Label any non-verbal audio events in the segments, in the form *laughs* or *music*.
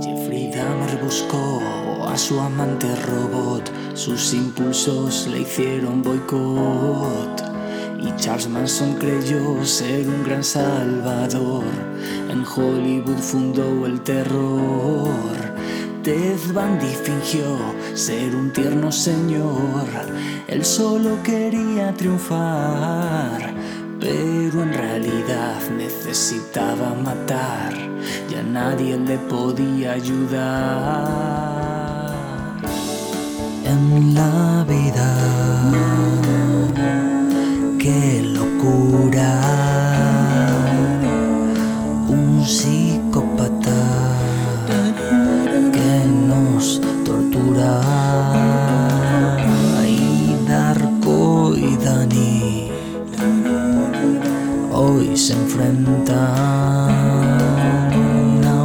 Jeffrey Dahmer buscó a su amante robot, sus impulsos le hicieron boicot. Y Charles Manson creyó ser un gran salvador, en Hollywood fundó el terror. Ted Bundy fingió ser un tierno señor, él solo quería triunfar, pero en realidad necesitaba matar, ya nadie le podía ayudar. En la vida, qué locura,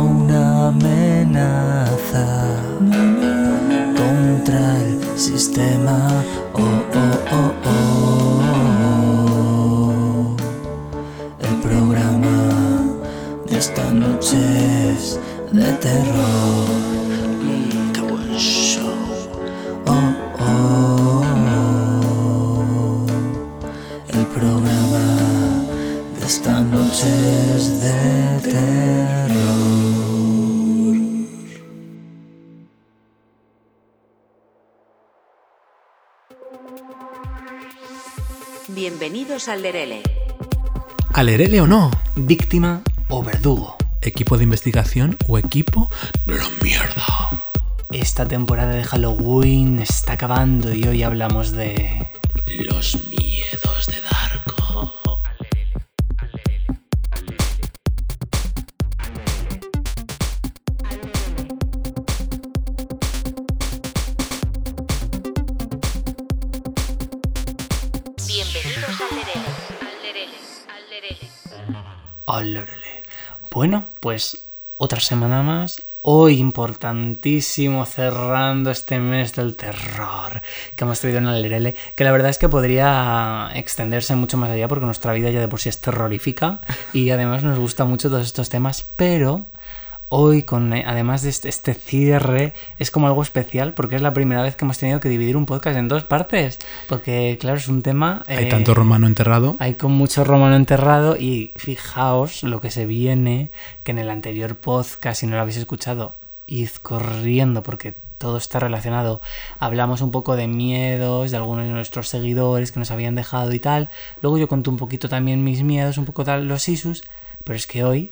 una amenaza contra el sistema. Oh, oh, oh, oh. El programa de esta noche es de terror. Bienvenidos al Lerele. Alerele o no, Víctima o verdugo. equipo de investigación o equipo de la mierda. Esta temporada de Halloween está acabando y hoy hablamos de... Los miedos Olorele. Bueno, pues otra semana más. Hoy importantísimo cerrando este mes del terror que hemos traído en el Lerele, que la verdad es que podría extenderse mucho más allá porque nuestra vida ya de por sí es terrorífica y además nos gusta mucho todos estos temas, pero hoy con eh, además de este, este cierre es como algo especial porque es la primera vez que hemos tenido que dividir un podcast en dos partes, porque claro, es un tema... Hay eh, tanto romano enterrado. hay con mucho romano enterrado y fijaos lo que se viene, que en el anterior podcast, si no lo habéis escuchado, id corriendo porque todo está relacionado. Hablamos un poco de miedos de algunos de nuestros seguidores que nos habían dejado y tal. Luego yo conté un poquito también mis miedos, un poco tal los isus, pero es que hoy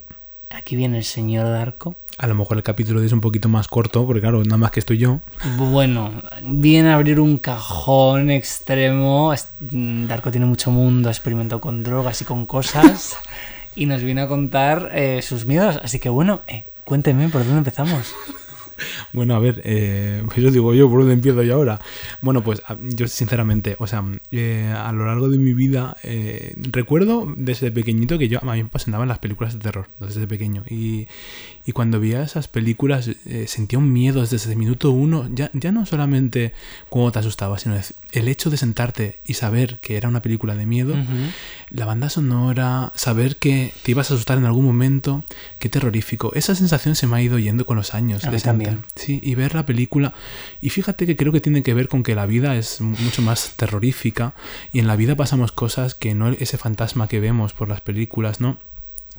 aquí viene el señor Darko. A lo mejor el capítulo es un poquito más corto, porque claro, nada más que estoy yo. Bueno, viene a abrir un cajón extremo. Mm, Darko tiene mucho mundo, ha experimentado con drogas y con cosas. *laughs* y nos viene a contar eh, sus miedos. Así que bueno, eh, cuénteme por dónde empezamos. Bueno, a ver, eh, pues eso digo yo, ¿por dónde empiezo yo ahora? Bueno, pues yo sinceramente, o sea, eh, a lo largo de mi vida, eh, recuerdo desde pequeñito que yo, a mí me fascinaban las películas de terror, desde pequeño. Y, y cuando veía esas películas eh, sentía un miedo desde el minuto uno, ya, ya no solamente cómo te asustaba, sino el hecho de sentarte y saber que era una película de miedo, la banda sonora, saber que te ibas a asustar en algún momento, qué terrorífico. Esa sensación se me ha ido yendo con los años. A de también. Sí, y ver la película. Y fíjate que creo que tiene que ver con que la vida es mu- mucho más terrorífica y en la vida pasamos cosas que no ese fantasma que vemos por las películas, ¿no?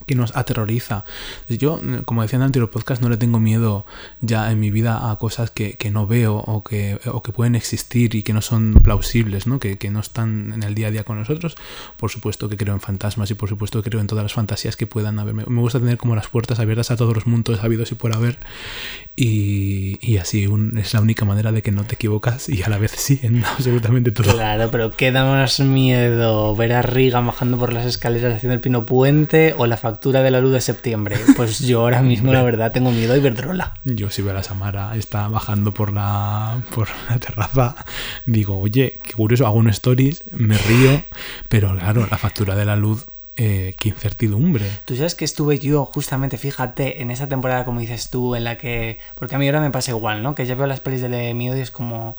Que nos aterroriza. Yo, como decía en el anterior podcast, no le tengo miedo ya en mi vida a cosas que, que no veo o que, o que pueden existir y que no son plausibles, ¿no? Que, que no están en el día a día con nosotros. Por supuesto que creo en fantasmas y por supuesto que creo en todas las fantasías que puedan haber. Me, gusta tener como las puertas abiertas a todos los mundos habidos y por haber. Y, y así un- es la única manera de que no te equivocas y a la vez sí en absolutamente todo. Claro, pero ¿qué da más miedo? ¿Ver a Riga bajando por las escaleras haciendo el pino puente o la factura de la luz de septiembre? Pues yo ahora mismo, la verdad, tengo miedo a Iberdrola. Yo si veo a la Samara está bajando por la, por la terraza, digo, oye, qué curioso, hago un stories, me río, pero claro, la factura de la luz, eh, qué incertidumbre. Tú sabes que estuve yo, justamente, fíjate, en esa temporada, como dices tú, en la que. Porque a mí ahora me pasa igual, ¿no? Que ya veo las pelis de miedo y es como.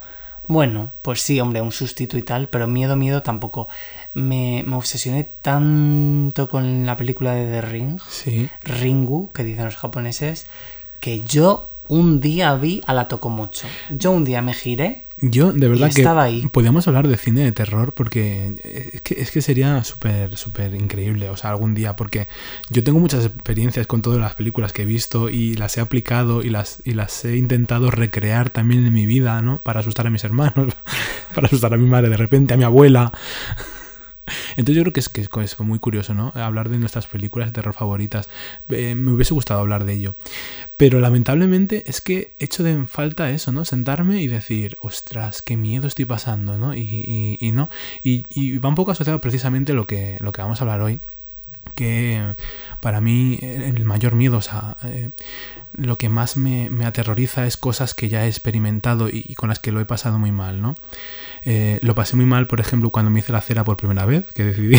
Bueno, pues sí, hombre, un sustito y tal, pero miedo, miedo tampoco. Me, me obsesioné tanto con la película de The Ring, Sí. Ringu, que dicen los japoneses, que yo un día vi a la Tokomocho. Yo un día me giré Yo, de verdad Y que estaba ahí. podríamos hablar de cine de terror porque es que, es que sería súper, súper increíble, o sea, algún día, porque yo tengo muchas experiencias con todas las películas que he visto y las he aplicado y las, y las he intentado recrear también en mi vida, ¿no? Para asustar a mis hermanos, *laughs* para asustar a mi madre de repente, a mi abuela. Entonces yo creo que es, que es, muy curioso, ¿no? Hablar de nuestras películas de terror favoritas. Eh, me hubiese gustado hablar de ello. Pero lamentablemente es que echo de falta eso, ¿no? Sentarme y decir, ostras, qué miedo estoy pasando, ¿no? Y, y- no. Y, va un poco asociado precisamente lo que, lo que vamos a hablar hoy. Que para mí el mayor miedo, o sea, eh, lo que más me, me aterroriza es cosas que ya he experimentado y, y con las que lo he pasado muy mal, ¿no? Eh, lo pasé muy mal, por ejemplo, cuando me hice la cera por primera vez, que decidí...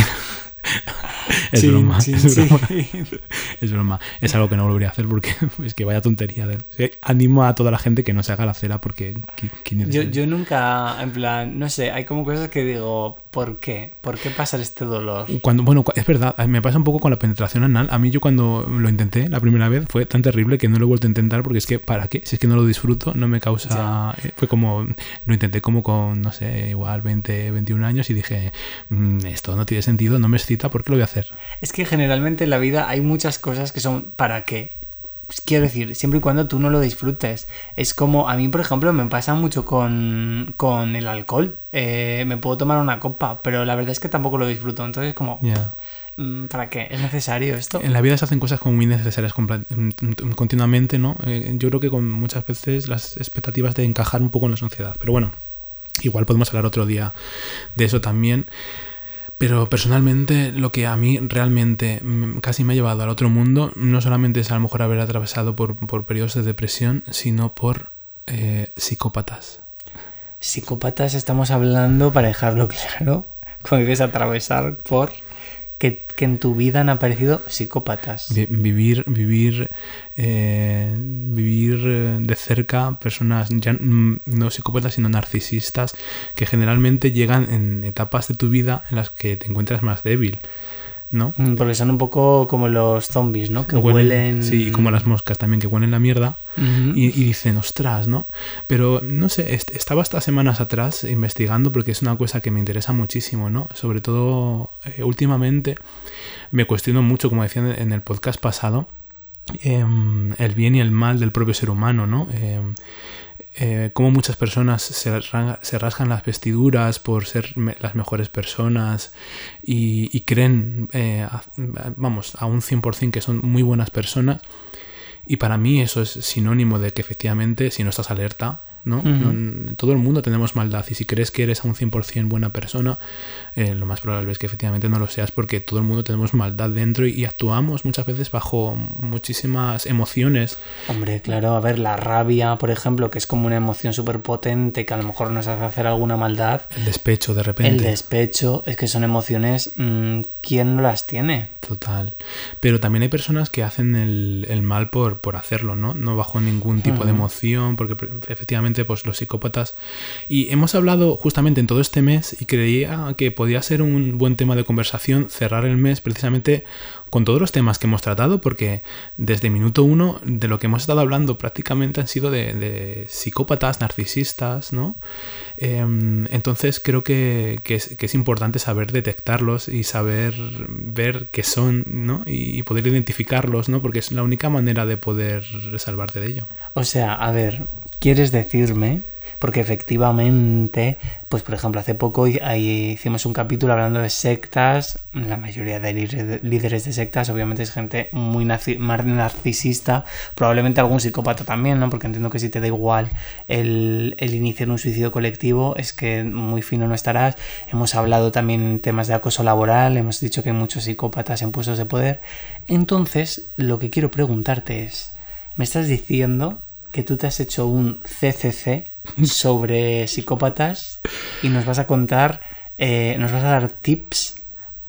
*laughs* es Chin, broma, chin, es broma. chin. *laughs* Es broma. Es algo que no volvería a hacer porque *laughs* es que vaya tontería. De... Sí, Animo a toda la gente que no se haga la cera porque... ¿qui- quién es Yo, yo nunca, en plan, no sé, hay como cosas que digo, ¿por qué? ¿Por qué pasar este dolor? Cuando, bueno, es verdad, me pasa un poco con la penetración anal. A mí yo cuando lo intenté la primera vez fue tan terrible que no lo he vuelto a intentar porque es que, ¿para qué? Si es que no lo disfruto, no me causa... eh, Fue como... Lo intenté como con, no sé, igual 20, 21 años y dije, "Mm, esto no tiene sentido, no me ¿por qué lo voy a hacer? Es que generalmente en la vida hay muchas cosas que son ¿para qué? Pues quiero decir, siempre y cuando tú no lo disfrutes. Es como, a mí, por ejemplo, me pasa mucho con, con el alcohol. Eh, me puedo tomar una copa, pero la verdad es que tampoco lo disfruto. Entonces, como, Ya. mm, ¿para qué? ¿Es necesario esto? En la vida se hacen cosas como muy necesarias mm, continuamente, ¿no? Eh, Yo creo que con muchas veces las expectativas de encajar un poco en la sociedad. Pero bueno, igual podemos hablar otro día de eso también. Pero personalmente lo que a mí realmente mm, casi me ha llevado al otro mundo no solamente es a lo mejor haber atravesado por, por periodos de depresión, sino por eh, psicópatas. Psicópatas estamos hablando, para dejarlo *laughs* claro, cuando dices atravesar por que, que en tu vida han aparecido psicópatas. Vi- vivir vivir eh, vivir eh, de cerca personas ya mm, no psicópatas sino narcisistas que generalmente llegan en etapas de tu vida en las que te encuentras más débil ¿no? Mm, Porque son un poco como los zombies, ¿no? Que huelen... sí y como las moscas también que huelen la mierda Y, y dicen, ostras, ¿no? Pero no sé, est- estaba estas semanas atrás investigando porque es una cosa que me interesa muchísimo, ¿no? Sobre todo eh, últimamente me cuestiono mucho, como decía en el podcast pasado, em, el bien y el mal del propio ser humano, ¿no? Em, eh, cómo muchas personas se, se rasgan las vestiduras por ser las mejores personas y, y creen, eh, a- vamos, a un 100% que son muy buenas personas. Y para mí eso es sinónimo de que efectivamente si no estás alerta, ¿no? Todo el mundo tenemos maldad y si crees que eres a un 100% buena persona, eh, lo más probable es que efectivamente no lo seas porque todo el mundo tenemos maldad dentro y, y actuamos muchas veces bajo muchísimas emociones. Hombre, claro, a ver, la rabia, por ejemplo, que es como una emoción súper potente que a lo mejor nos hace hacer alguna maldad. El despecho de repente. El despecho, es que son emociones, mm, ¿quién no las tiene? Total. Pero también hay personas que hacen el, el mal por, por hacerlo, ¿no? No bajo ningún tipo de emoción, porque efectivamente, pues los psicópatas. Y hemos hablado justamente en todo este mes y creía que podía ser un buen tema de conversación cerrar el mes precisamente con todos los temas que hemos tratado, porque desde minuto uno de lo que hemos estado hablando prácticamente han sido de, psicópatas, narcisistas, ¿no? Em, entonces creo que, que es importante saber detectarlos y saber ver qué son, ¿no? Y, y poder identificarlos, ¿no? Porque es la única manera de poder salvarte de ello. O sea, a ver, ¿quieres decirme? Porque efectivamente, pues por ejemplo, hace poco hicimos un capítulo hablando de sectas. La mayoría de líderes de- sectas, obviamente, es gente muy narcisista. Probablemente algún psicópata también, ¿no? Porque entiendo que si te da igual el, el iniciar un suicidio colectivo, es que muy fino no estarás. Hemos hablado también en temas de acoso laboral, hemos dicho que hay muchos psicópatas en puestos de poder. Entonces, lo que quiero preguntarte es. Me estás diciendo que tú te has hecho un CCC *laughs* sobre psicópatas y nos vas a contar, eh, nos vas a dar tips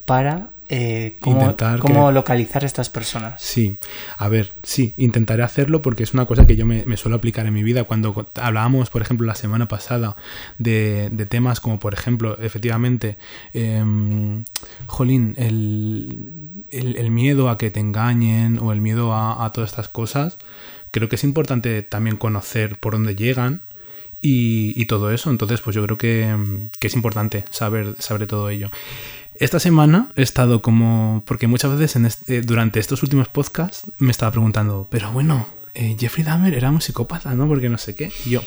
para eh, cómo, Intentar cómo que- localizar a estas personas. Sí, a ver, sí, intentaré hacerlo porque es una cosa que yo me, me suelo aplicar en mi vida. Cuando hablábamos, por ejemplo, la semana pasada de, de temas como, por ejemplo, efectivamente, em, jolín, el, el- el miedo a que te engañen o el miedo a, a todas estas cosas, creo que es importante también conocer por dónde llegan. Y, todo eso, entonces pues yo creo que, es importante saber, saber todo ello. Esta semana he estado como. Porque muchas veces en este- durante estos últimos podcasts me estaba preguntando, pero bueno, eh, Jeffrey Dahmer era un psicópata, ¿no? Porque no sé qué. Y yo.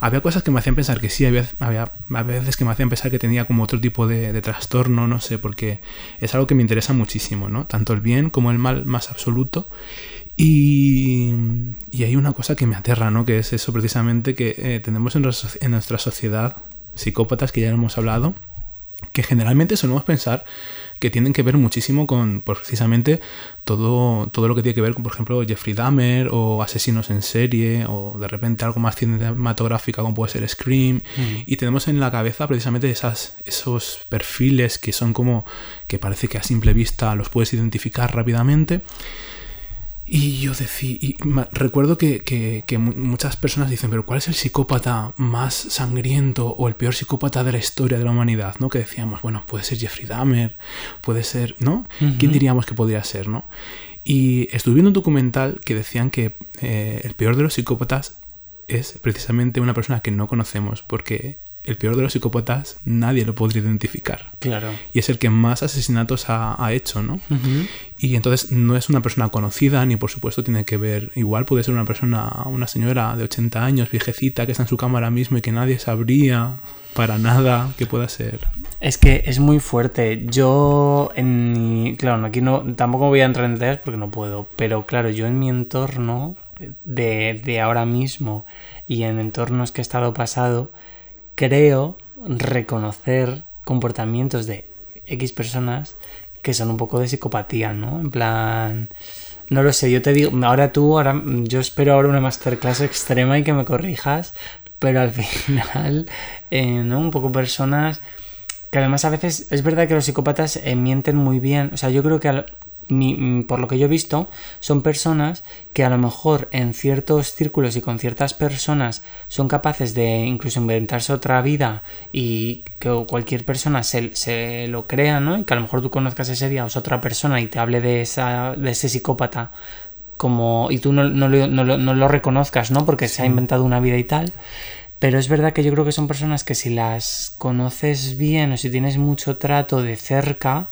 Había cosas que me hacían pensar que sí, había, había, había veces que me hacían pensar que tenía como otro tipo de, de trastorno, no sé, porque es algo que me interesa muchísimo, ¿no? Tanto el bien como el mal más absoluto. Y, y hay una cosa que me aterra, ¿no? Que es eso precisamente que eh, tenemos en, nuestra- en nuestra sociedad psicópatas que ya hemos hablado, que generalmente solemos pensar que tienen que ver muchísimo con pues, precisamente todo, todo lo que tiene que ver con, por ejemplo, Jeffrey Dahmer o asesinos en serie o de repente algo más cinematográfico como puede ser Scream. Y tenemos en la cabeza precisamente esas, esos perfiles que son como que parece que a simple vista los puedes identificar rápidamente. Y yo decía, y ma- recuerdo que, que- que mu- muchas personas dicen, pero ¿cuál es el psicópata más sangriento o el peor psicópata de la historia de la humanidad? ¿No? Que decíamos, bueno, puede ser Jeffrey Dahmer, puede ser, ¿no? ¿Quién diríamos que podría ser, no? Y estuve viendo un documental que decían que eh, el peor de los psicópatas es precisamente una persona que no conocemos, porque el peor de los psicópatas nadie lo podría identificar. Claro. Y es el que más asesinatos ha, ha hecho, ¿no? Y entonces no es una persona conocida, ni por supuesto tiene que ver. Igual puede ser una persona, una señora de 80 años, viejecita, que está en su cama ahora mismo y que nadie sabría para nada que pueda ser. Es que es muy fuerte. Yo en mi- claro, aquí no tampoco voy a entrar en detalles porque no puedo, pero claro, yo en mi entorno de, de ahora mismo y en entornos que he estado pasado, creo reconocer comportamientos de X personas que son un poco de psicopatía, ¿no? En plan, no lo sé, yo te digo, ahora tú, ahora, yo espero ahora una masterclass extrema y que me corrijas, pero al *laughs* final, eh, ¿no? Un poco personas que además a veces es verdad que los psicópatas eh, mienten muy bien, o sea, yo creo que al- mi- mm, por lo que yo he visto, son personas que a lo mejor en ciertos círculos y con ciertas personas son capaces de incluso inventarse otra vida y que cualquier persona se, se lo crea, ¿no? Y que a lo mejor tú conozcas ese día o es otra persona y te hable de, esa, de ese psicópata como y tú no, no lo reconozcas, ¿no? Porque se ha inventado una vida y tal. Pero es verdad que yo creo que son personas que si las conoces bien o si tienes mucho trato de cerca,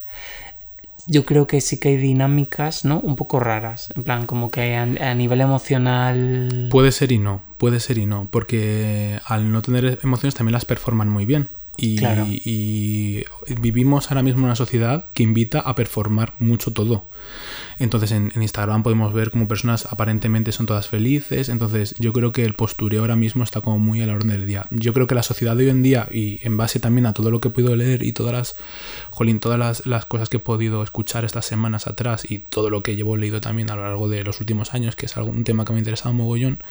yo creo que sí que hay dinámicas, ¿no? Un poco raras. En plan, como que a, a nivel emocional. Puede ser y no, puede ser y no, porque al no tener emociones también las performan muy bien. Y, Claro. y vivimos ahora mismo en una sociedad que invita a performar mucho todo. Entonces en, en Instagram podemos ver como personas aparentemente son todas felices. Entonces yo creo que el postureo ahora mismo está como muy a la orden del día. Yo creo que la sociedad de hoy en día, y en base también a todo lo que he podido leer y todas las, jolín, todas las, las cosas que he podido escuchar estas semanas atrás y todo lo que llevo leído también a lo largo de los últimos años, que es algo, un tema que me ha interesado mogollón,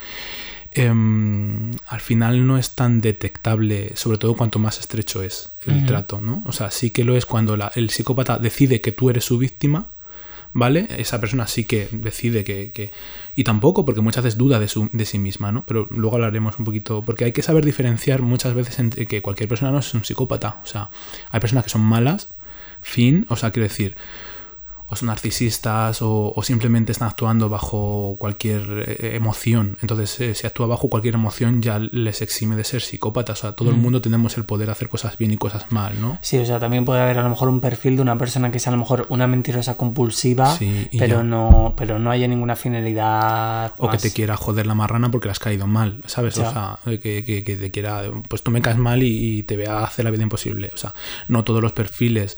em, al final no es tan detectable, sobre todo cuanto más estrecho es el trato, ¿no? O sea, sí que lo es cuando la- el psicópata decide que tú eres su víctima, ¿vale? Esa persona sí que decide que... que- y tampoco, porque muchas veces duda de, su, de sí misma, ¿no? Pero luego hablaremos un poquito, porque hay que saber diferenciar muchas veces entre que cualquier persona no es un psicópata, o sea, hay personas que son malas, fin, o sea, quiero decir, o son narcisistas o, o simplemente están actuando bajo cualquier eh, emoción. Entonces, eh, si actúa bajo cualquier emoción ya les exime de ser psicópatas. O sea, todo el mundo tenemos el poder de hacer cosas bien y cosas mal, ¿no? Sí, o sea, también puede haber a lo mejor un perfil de una persona que es a lo mejor una mentirosa compulsiva, Sí, pero ya. no, pero no haya ninguna finalidad. O que te quiera joder la marrana porque le has caído mal, ¿sabes? O sea, eh, que, que- que te quiera, pues tú me caes mal y, y te voy a hacer la vida imposible. O sea, no todos los perfiles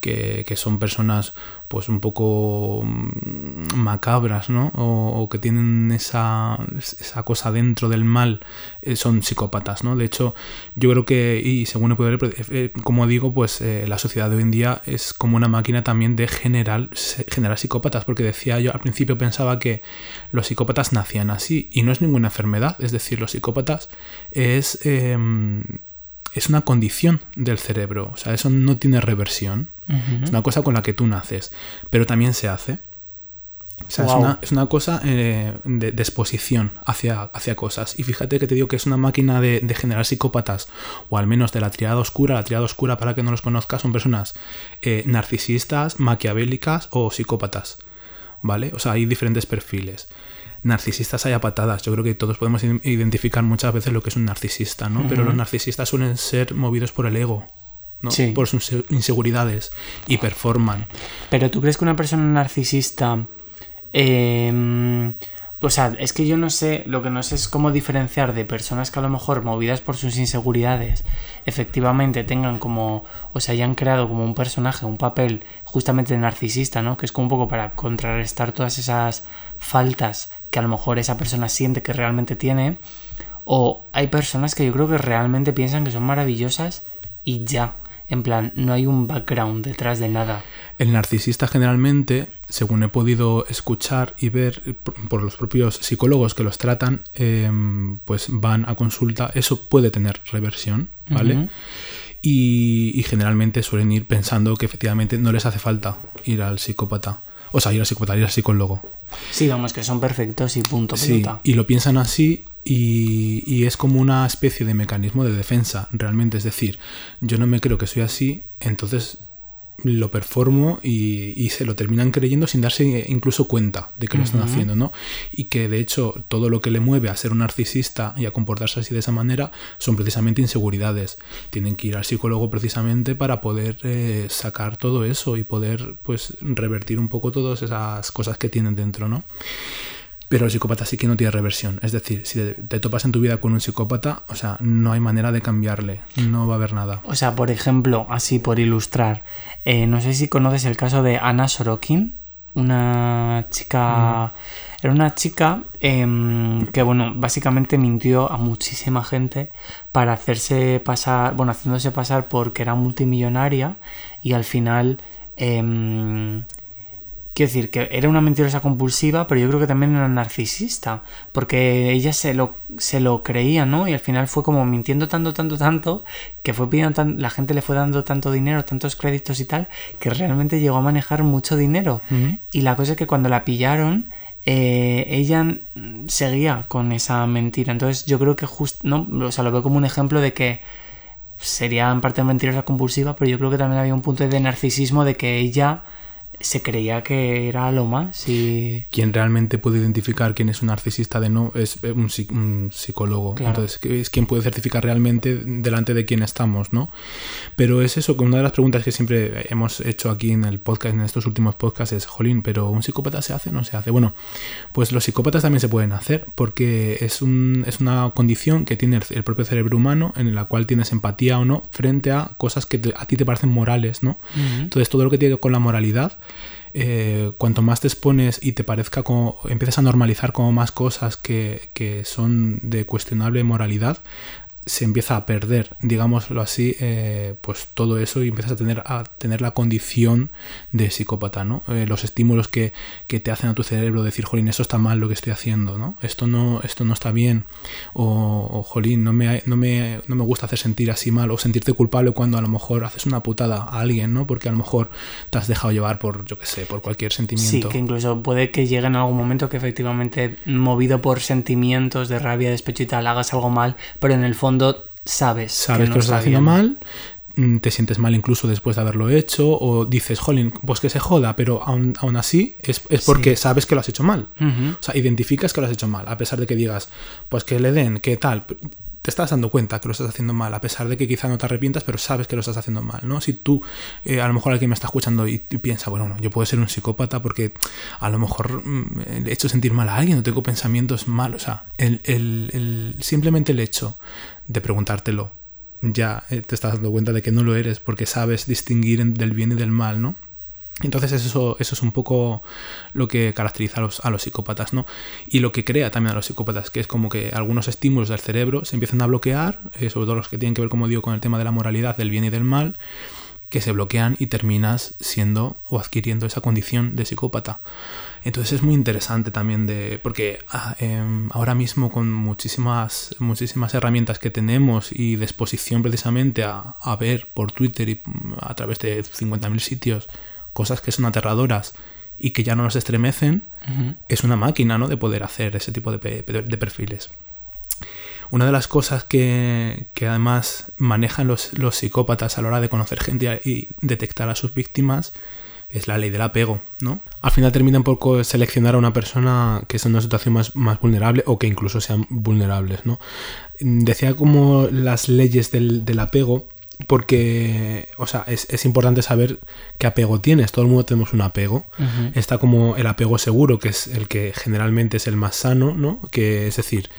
que, que son personas pues un poco mm, macabras, ¿no? O, o que tienen esa, esa cosa dentro del mal, eh, son psicópatas, ¿no? De hecho, yo creo que, y según he podido leer, eh, como digo, pues eh, la sociedad de hoy en día es como una máquina también de generar, generar psicópatas, porque decía yo al principio pensaba que los psicópatas nacían así, y no es ninguna enfermedad, es decir, los psicópatas es... em, es una condición del cerebro, o sea, eso no tiene reversión. Es una cosa con la que tú naces, pero también se hace. O sea, es, una, es una cosa eh, de, de exposición hacia, hacia cosas. Y fíjate que te digo que es una máquina de, de generar psicópatas, o al menos de la triada oscura. La triada oscura, para que no los conozcas, son personas eh, narcisistas, maquiavélicas o psicópatas. ¿Vale? O sea, hay diferentes perfiles. Narcisistas hay a patadas. Yo creo que todos podemos identificar muchas veces lo que es un narcisista, ¿no? Pero los narcisistas suelen ser movidos por el ego, ¿no? Sí. Por sus inseguridades y performan. Pero tú crees que una persona narcisista... eh, o sea, es que yo no sé, lo que no sé es cómo diferenciar de personas que a lo mejor movidas por sus inseguridades efectivamente tengan como, o se hayan creado como un personaje, un papel justamente narcisista, ¿no? Que es como un poco para contrarrestar todas esas faltas que a lo mejor esa persona siente que realmente tiene. O hay personas que yo creo que realmente piensan que son maravillosas y ya. En plan, no hay un background detrás de nada. El narcisista generalmente, según he podido escuchar y ver por- los propios psicólogos que los tratan, eh, pues van a consulta. Eso puede tener reversión, ¿vale? Y, y generalmente suelen ir pensando que efectivamente no les hace falta ir al psicópata. O sea, ir al psicópata, ir al psicólogo. Sí, vamos, que son perfectos y punto Sí, pelota. y lo piensan así y, y es como una especie de mecanismo de defensa, realmente. Es decir, yo no me creo que soy así, entonces lo performo y, y se lo terminan creyendo sin darse incluso cuenta de que lo están haciendo, ¿no? Y que de hecho todo lo que le mueve a ser un narcisista y a comportarse así de esa manera son precisamente inseguridades. Tienen que ir al psicólogo precisamente para poder eh, sacar todo eso y poder pues revertir un poco todas esas cosas que tienen dentro, ¿no? Pero el psicópata sí que no tiene reversión. Es decir, si te, te topas en tu vida con un psicópata, o sea, no hay manera de cambiarle. No va a haber nada. O sea, por ejemplo, así por ilustrar, eh, no sé si conoces el caso de Ana Sorokin, una chica... Era una chica em, que, bueno, básicamente mintió a muchísima gente para hacerse pasar, bueno, haciéndose pasar porque era multimillonaria y al final... em, Quiero decir que era una mentirosa compulsiva, pero yo creo que también era narcisista, porque ella se lo, se lo creía, ¿no? Y al final fue como mintiendo tanto, tanto, tanto, que fue pidiendo tan- la gente le fue dando tanto dinero, tantos créditos y tal, que realmente llegó a manejar mucho dinero. Y la cosa es que cuando la pillaron, eh, ella seguía con esa mentira. Entonces yo creo que justo, ¿no? O sea, lo veo como un ejemplo de que sería en parte mentirosa compulsiva, pero yo creo que también había un punto de narcisismo de que ella se creía que era lo más y... Quien realmente puede identificar quién es un narcisista de no es eh, un, psi- un psicólogo. Claro. Entonces, es quien puede certificar realmente delante de quién estamos, ¿no? Pero es eso, que una de las preguntas que siempre hemos hecho aquí en el podcast, en estos últimos podcasts, es, Jolín, ¿pero un psicópata se hace o no se hace? Bueno, pues los psicópatas también se pueden hacer porque es, un, es una condición que tiene el, el propio cerebro humano en la cual tienes empatía o no frente a cosas que te- a ti te parecen morales, ¿no? Entonces todo lo que tiene que ver con la moralidad, eh, cuanto más te expones y te parezca como empiezas a normalizar como más cosas que, que son de cuestionable moralidad, se empieza a perder, digámoslo así, eh, pues todo eso y empiezas a tener, a tener la condición de psicópata, ¿no? Eh, los estímulos que, que te hacen a tu cerebro decir, jolín, eso está mal lo que estoy haciendo, ¿no? Esto no, esto no está bien, o, jolín, no me, no, me, no me gusta hacer sentir así mal, o sentirte culpable cuando a lo mejor haces una putada a alguien, ¿no? Porque a lo mejor te has dejado llevar por, yo qué sé, por cualquier Sí, sentimiento. que incluso puede que llegue en algún momento que efectivamente, movido por sentimientos de rabia, despecho y tal, hagas algo mal, pero en el fondo sabes, sabes que, no lo estás está haciendo mal, mm, te sientes mal incluso después de haberlo hecho, o dices, jolín, pues que se joda, pero aún, aún así es, es porque sabes que lo has hecho mal. O sea, identificas que lo has hecho mal, a pesar de que digas, pues que le den, que tal. Te estás dando cuenta que lo estás haciendo mal, a pesar de que quizá no te arrepientas, pero sabes que lo estás haciendo mal, ¿no? Si tú, eh, a lo mejor alguien me está escuchando y, y piensa, bueno, no, yo puedo ser un psicópata porque a lo mejor mm, he hecho sentir mal a alguien, no tengo pensamientos malos. O sea, el, el- el- simplemente el hecho de preguntártelo, ya eh, te estás dando cuenta de que no lo eres porque sabes distinguir del bien y del mal, ¿no? Entonces eso, eso es un poco lo que caracteriza a los, a los psicópatas, ¿no? Y lo que crea también a los psicópatas, que es como que algunos estímulos del cerebro se empiezan a bloquear, eh, sobre todo los que tienen que ver, como digo, con el tema de la moralidad, del bien y del mal, que se bloquean y terminas siendo o adquiriendo esa condición de psicópata. Entonces es muy interesante también de. Porque ah, em, ahora mismo con muchísimas, muchísimas herramientas que tenemos y de exposición precisamente a, a ver por Twitter y mm, a través de 50.000 sitios cosas que son aterradoras y que ya no nos estremecen, es una máquina, ¿no? De poder hacer ese tipo de, de perfiles. Una de las cosas que, que además manejan los, los psicópatas a la hora de conocer gente y detectar a sus víctimas es la ley del apego, ¿no? Al final terminan por seleccionar a una persona que está en una situación más, más vulnerable o que incluso sean vulnerables, ¿no? Decía como las leyes del, del apego porque, o sea, es, es importante saber qué apego tienes. Todo el mundo tenemos un apego. Está como el apego seguro, que es el que generalmente es el más sano, ¿no? Que es decir,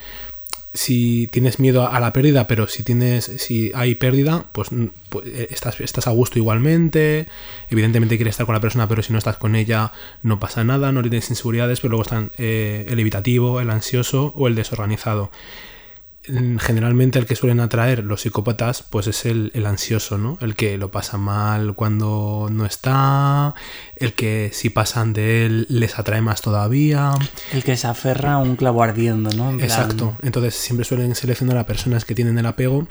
si tienes miedo a la pérdida, pero si tienes, si hay pérdida, pues, mm, pues, eh, estás, estás a gusto igualmente. Evidentemente quieres estar con la persona, pero si no estás con ella, no pasa nada, no tienes inseguridades, pero luego están eh, el evitativo, el ansioso o el desorganizado. Mm, Generalmente el que suelen atraer los psicópatas, pues es el, el ansioso, ¿no? El que lo pasa mal cuando no está, el que si pasan de él les atrae más todavía. El que se aferra a un clavo ardiendo, ¿no? En plan- Exacto. Entonces siempre suelen seleccionar a personas que tienen el apego.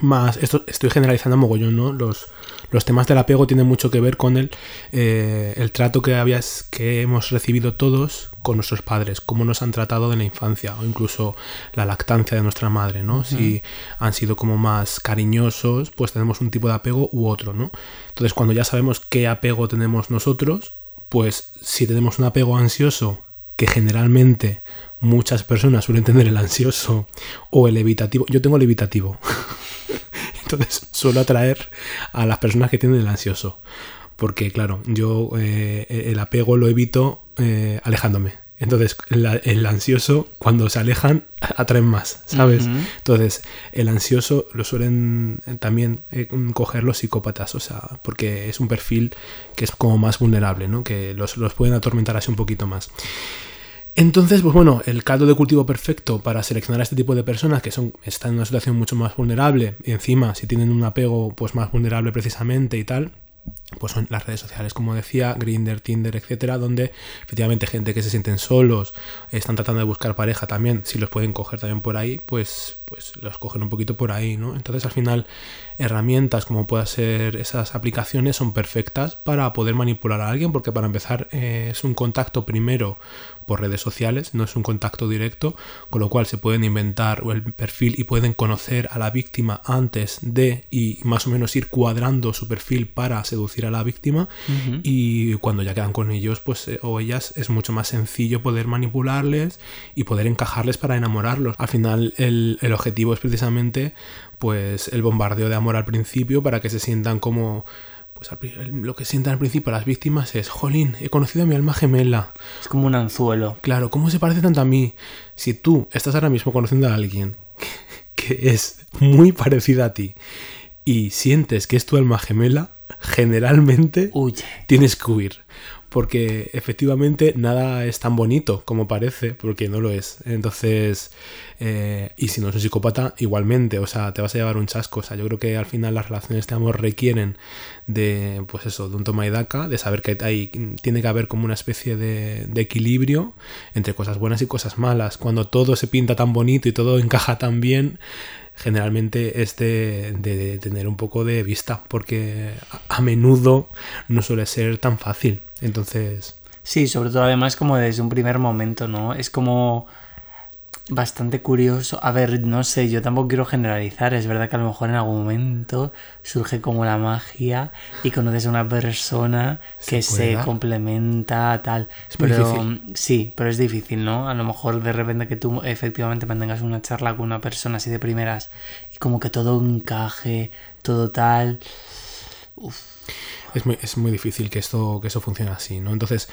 Más, esto estoy generalizando mogollón, ¿no? Los, los temas del apego tienen mucho que ver con el, eh, el trato que habías, que hemos recibido todos con nuestros padres, cómo nos han tratado en la infancia, o incluso la lactancia de nuestra madre, ¿no? Si han sido como más cariñosos, pues tenemos un tipo de apego u otro, ¿no? Entonces, cuando ya sabemos qué apego tenemos nosotros, pues si tenemos un apego ansioso, que generalmente muchas personas suelen tener el ansioso o el evitativo. Yo tengo el evitativo. *laughs* Entonces suelo atraer a las personas que tienen el ansioso. Porque, claro, yo eh, el apego lo evito eh, alejándome. Entonces, la- el ansioso, cuando se alejan, *laughs* atraen más, ¿sabes? Entonces, el ansioso lo suelen eh, también eh, coger los psicópatas, o sea, porque es un perfil que es como más vulnerable, ¿no? Que los, los pueden atormentar así un poquito más. Entonces, pues bueno, el caldo de cultivo perfecto para seleccionar a este tipo de personas que son, están en una situación mucho más vulnerable y encima si tienen un apego pues más vulnerable precisamente y tal, pues son las redes sociales, como decía, Grinder, Tinder, etcétera, donde efectivamente gente que se sienten solos, están tratando de buscar pareja también, si los pueden coger también por ahí, pues, pues los cogen un poquito por ahí, ¿no? Entonces al final herramientas como puedan ser esas aplicaciones son perfectas para poder manipular a alguien, porque para empezar eh, es un contacto primero por redes sociales, no es un contacto directo, con lo cual se pueden inventar el perfil y pueden conocer a la víctima antes de y más o menos ir cuadrando su perfil para seducir a la víctima y cuando ya quedan con ellos pues eh, o ellas es mucho más sencillo poder manipularles y poder encajarles para enamorarlos. Al final el, el objetivo es precisamente pues el bombardeo de amor al principio para que se sientan como pues lo que sientan al principio las víctimas es, jolín, he conocido a mi alma gemela. Es como un anzuelo. Claro, ¿cómo se parece tanto a mí? Si tú estás ahora mismo conociendo a alguien *laughs* que es muy parecida a ti y sientes que es tu alma gemela, generalmente tienes que huir. Porque efectivamente nada es tan bonito como parece, porque no lo es. Entonces, eh, y si no es un psicópata, igualmente, o sea, te vas a llevar un chasco. O sea, yo creo que al final las relaciones de amor requieren de, pues eso, de un toma y daca, de saber que hay, tiene que haber como una especie de, de equilibrio entre cosas buenas y cosas malas. Cuando todo se pinta tan bonito y todo encaja tan bien, generalmente es de, de tener un poco de vista, porque a, a menudo no suele ser tan fácil. Entonces, Sí, sobre todo además como desde un primer momento, ¿no? Es como bastante curioso. A ver, no sé, yo tampoco quiero generalizar. Es verdad que a lo mejor en algún momento surge como la magia y conoces a una persona que Se complementa, tal. Es pero sí, pero es difícil, ¿no? A lo mejor de repente que tú efectivamente mantengas una charla con una persona así de primeras y como que todo encaje, todo tal. es muy, es muy difícil que esto, que eso funcione así, ¿no? Entonces,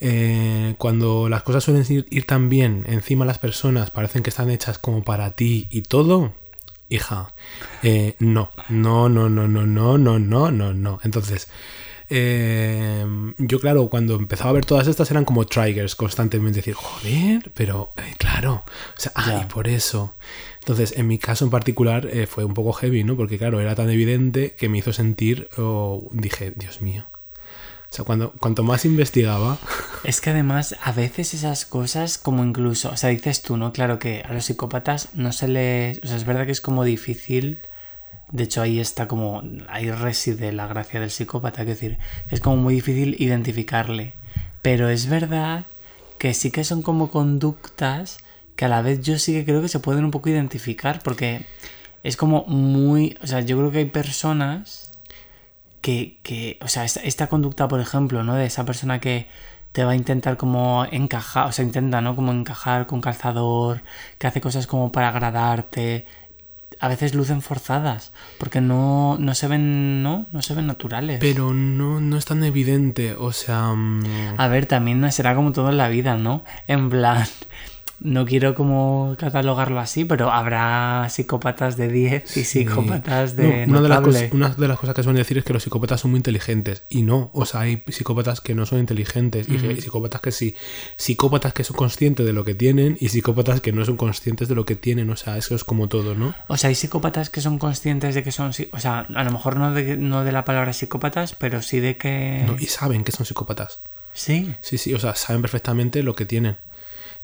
eh, cuando las cosas suelen ir, ir tan bien, encima las personas parecen que están hechas como para ti y todo, hija, eh, no, no, no, no, no, no, no, no, no, no. Entonces, eh, yo claro, cuando empezaba a ver todas estas eran como triggers constantemente, decir, joder, pero eh, claro, o sea, ay, por eso. Entonces, en mi caso en particular eh, fue un poco heavy, ¿no? Porque claro, era tan evidente que me hizo sentir, o dije, Dios mío. O sea, cuando, cuanto más investigaba, Es que además a veces esas cosas como incluso, o sea, dices tú, ¿no? Claro que a los psicópatas no se les, o sea, es verdad que es como difícil, de hecho ahí está como, ahí reside la gracia del psicópata, quiero decir, es como muy difícil identificarle, pero es verdad que sí que son como conductas que a la vez yo sí que creo que se pueden un poco identificar porque es como muy, o sea, yo creo que hay personas que, que o sea, esta, esta conducta, por ejemplo, ¿no? De esa persona que te va a intentar como encajar, o sea, intenta, ¿no? Como encajar con calzador, que hace cosas como para agradarte. A veces lucen forzadas, porque no, no se ven, ¿no? No se ven naturales. pero no, no es tan evidente. O sea, mm, A ver, también será como todo en la vida, ¿no? En plan, no quiero como catalogarlo así, pero habrá psicópatas de 10 y psicópatas de No, una, de las cosas, una de las cosas que suelen decir es que los psicópatas son muy inteligentes. Y no, o sea, hay psicópatas que no son inteligentes. Y psicópatas que sí. Psicópatas que son conscientes de lo que tienen y psicópatas que no son conscientes de lo que tienen. O sea, eso es como todo, ¿no? O sea, hay psicópatas que son conscientes de que son... O sea, a lo mejor no de, no de la palabra psicópatas, pero sí de que... No, y saben que son psicópatas. Sí. Sí, sí, o sea, saben perfectamente lo que tienen.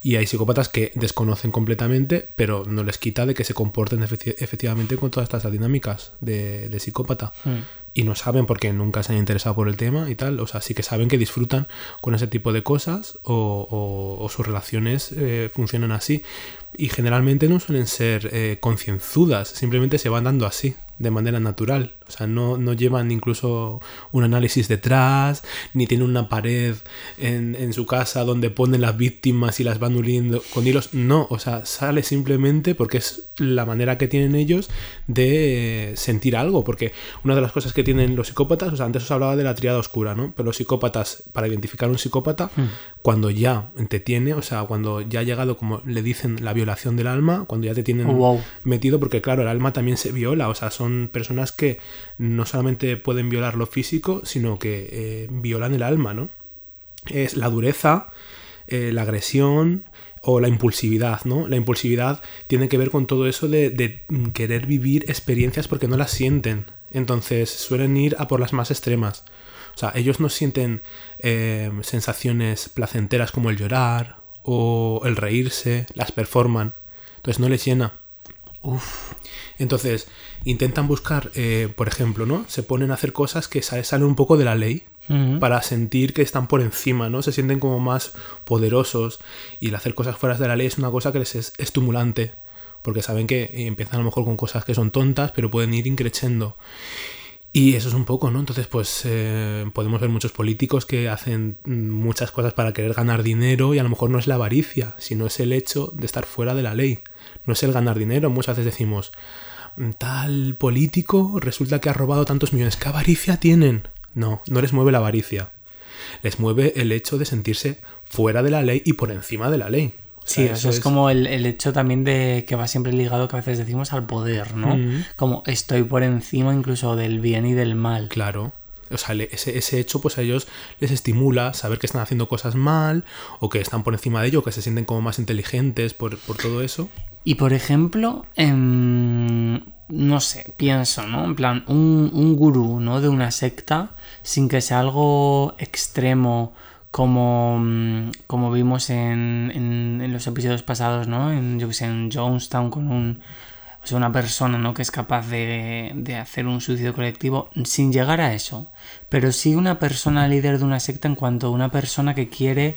Y hay psicópatas que desconocen completamente, pero no les quita de que se comporten efecti- efectivamente con todas estas dinámicas de, de psicópata. Hmm. Y no saben porque nunca se han interesado por el tema y tal. O sea, sí que saben que disfrutan con ese tipo de cosas o, sus relaciones eh, funcionan así. Y generalmente no suelen ser eh, concienzudas, simplemente se van dando así, de manera natural. O sea, no, no llevan incluso un análisis detrás, ni tienen una pared en, en su casa donde ponen las víctimas y las van uniendo con hilos. No, o sea, sale simplemente porque es la manera que tienen ellos de sentir algo. Porque una de las cosas que tienen los psicópatas, o sea, antes os hablaba de la triada oscura, ¿no? Pero los psicópatas, para identificar un psicópata, cuando ya te tiene, o sea, cuando ya ha llegado, como le dicen, la violación del alma, cuando ya te tienen Oh, wow. metido, porque claro, el alma también se viola, o sea, son personas que no solamente pueden violar lo físico, sino que eh, violan el alma, ¿no? Es la dureza, eh, la agresión o la impulsividad, ¿no? La impulsividad tiene que ver con todo eso de, de querer vivir experiencias porque no las sienten. Entonces suelen ir a por las más extremas. O sea, ellos no sienten eh, sensaciones placenteras como el llorar o el reírse, las performan. Entonces no les llena. Uf. Entonces intentan buscar, eh, por ejemplo, ¿no? Se ponen a hacer cosas que sa- salen un poco de la ley para sentir que están por encima, ¿no? Se sienten como más poderosos y el hacer cosas fuera de la ley es una cosa que les es estimulante porque saben que empiezan a lo mejor con cosas que son tontas pero pueden ir increciendo. Y eso es un poco, ¿no? Entonces, pues eh, podemos ver muchos políticos que hacen mm, muchas cosas para querer ganar dinero y a lo mejor no es la avaricia, sino es el hecho de estar fuera de la ley. No es el ganar dinero. Muchas veces decimos, "Mm, tal político resulta que ha robado tantos millones. ¿Qué avaricia tienen? No, no les mueve la avaricia. Les mueve el hecho de sentirse fuera de la ley y por encima de la ley. Sí, eso es como el, el hecho también de que va siempre ligado, que a veces decimos, al poder, ¿no? Mm. Como estoy por encima incluso del bien y del mal. Claro. O sea, ese, ese hecho pues a ellos les estimula saber que están haciendo cosas mal o que están por encima de ello, que se sienten como más inteligentes por, por todo eso. Y por ejemplo, em, no sé, pienso, ¿no? En plan, un, un gurú, ¿no? De una secta, sin que sea algo extremo como, mm, como vimos en, en- los episodios pasados, ¿no? En, yo que sé, en Jonestown con un... O sea, una persona, ¿no? Que es capaz de, de hacer un suicidio colectivo sin llegar a eso. Pero sí una persona líder de una secta en cuanto a una persona que quiere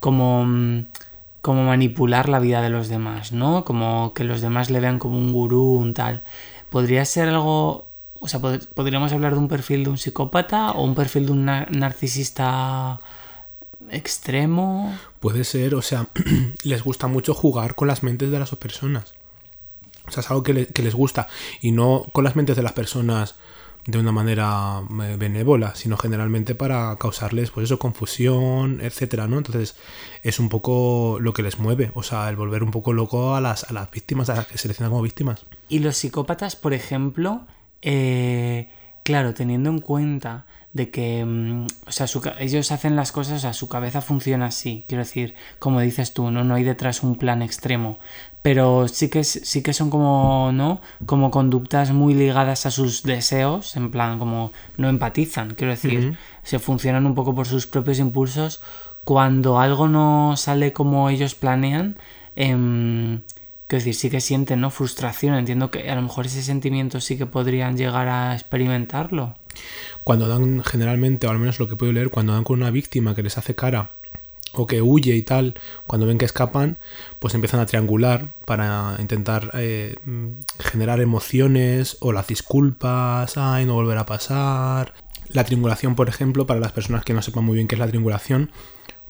como... mm, como manipular la vida de los demás, ¿no? Como que los demás le vean como un gurú, un tal. ¿Podría ser algo... O sea, pod- podríamos hablar de un perfil de un psicópata o un perfil de un nar- narcisista extremo? Puede ser, o sea, *clears throat* les gusta mucho jugar con las mentes de las personas. O sea, es algo que, le- que les gusta. Y no con las mentes de las personas de una manera eh, benévola, sino generalmente para causarles, pues eso, confusión, etcétera, ¿no? Entonces, es un poco lo que les mueve. O sea, el volver un poco loco a las, a las víctimas, a las que seleccionan como víctimas. Y los psicópatas, por ejemplo, eh, claro, teniendo en cuenta de que, mm, o sea, su ellos hacen las cosas, o sea, su cabeza funciona así, quiero decir, como dices tú, ¿no? No hay detrás un plan extremo, pero sí que, sí que son como, ¿no? Como conductas muy ligadas a sus deseos, en plan, como no empatizan, quiero decir, se funcionan un poco por sus propios impulsos. Cuando algo no sale como ellos planean, em, quiero decir, sí que sienten, ¿no? Frustración, entiendo que a lo mejor ese sentimiento sí que podrían llegar a experimentarlo. Cuando dan, generalmente, o al menos lo que puedo leer, cuando dan con una víctima que les hace cara o que huye y tal, cuando ven que escapan, pues empiezan a triangular para intentar eh, generar emociones o las disculpas, ay, no volverá a pasar. La triangulación, por ejemplo, para las personas que no sepan muy bien qué es la triangulación,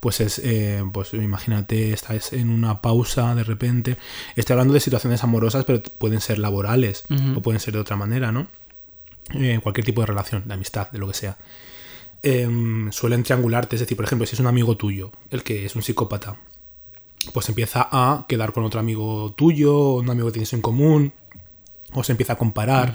pues es, eh, pues imagínate, estás en una pausa de repente. Estoy hablando de situaciones amorosas, pero pueden ser laborales o pueden ser de otra manera, ¿no? Cualquier tipo de relación, de amistad, de lo que sea. Em, suelen triangularte, es decir, por ejemplo, si es un amigo tuyo, el que es un psicópata, pues empieza a quedar con otro amigo tuyo, un amigo que tienes en común, o se empieza a comparar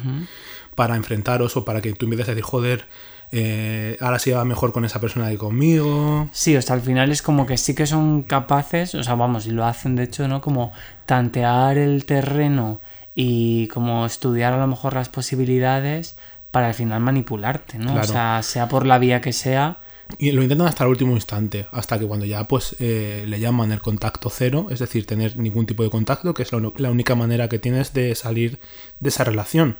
para enfrentaros o para que tú empieces a decir, joder, eh, ahora sí va mejor con esa persona que conmigo. Sí, o sea, al final es como que sí que son capaces, o sea, vamos, y lo hacen de hecho, ¿no? Como tantear el terreno y como estudiar a lo mejor las posibilidades para al final manipularte, ¿no? Claro. O sea, sea por la vía que sea. Y lo intentan hasta el último instante, hasta que cuando ya pues eh, le llaman el contacto cero, es decir, tener ningún tipo de contacto, que es la, única manera que tienes de salir de esa relación.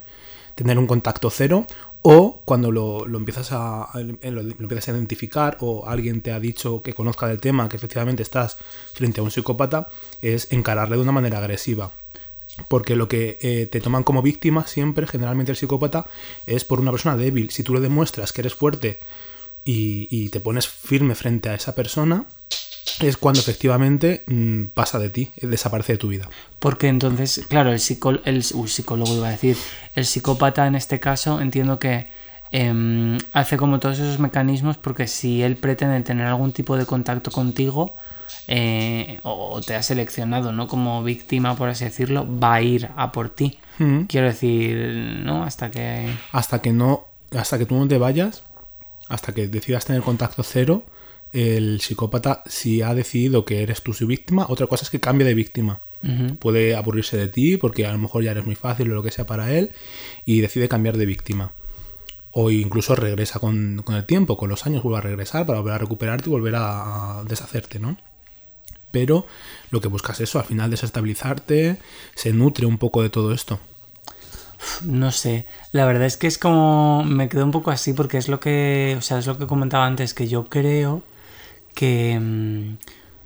Tener un contacto cero o cuando lo, lo empiezas a, a- lo, lo empiezas a identificar o alguien te ha dicho que conozca del tema, que efectivamente estás frente a un psicópata, es encararle de una manera agresiva. Porque lo que eh, te toman como víctima siempre, generalmente el psicópata, es por una persona débil. Si tú le demuestras que eres fuerte y, y te pones firme frente a esa persona, es cuando efectivamente mm, pasa de ti, eh, desaparece de tu vida. Porque entonces, claro, el, psicó- el psicólogo iba a decir, el psicópata en este caso entiendo que em, hace como todos esos mecanismos porque si él pretende tener algún tipo de contacto contigo eh, o te ha seleccionado, ¿no? Como víctima, por así decirlo, va a ir a por ti. Mm. Quiero decir, ¿no? Hasta que... Hasta que no, hasta que tú no te vayas, hasta que decidas tener contacto cero, el psicópata, si ha decidido que eres tú su víctima, otra cosa es que cambie de víctima. Puede aburrirse de ti porque a lo mejor ya eres muy fácil o lo que sea para él y decide cambiar de víctima. O incluso regresa con, con el tiempo, con los años vuelve a regresar para volver a recuperarte y volver a deshacerte, ¿no? Pero lo que buscas es eso, al final desestabilizarte, se nutre un poco de todo esto. No sé, la verdad es que es como me quedo un poco así porque es lo que, o sea, es lo que comentaba antes que yo creo que mm,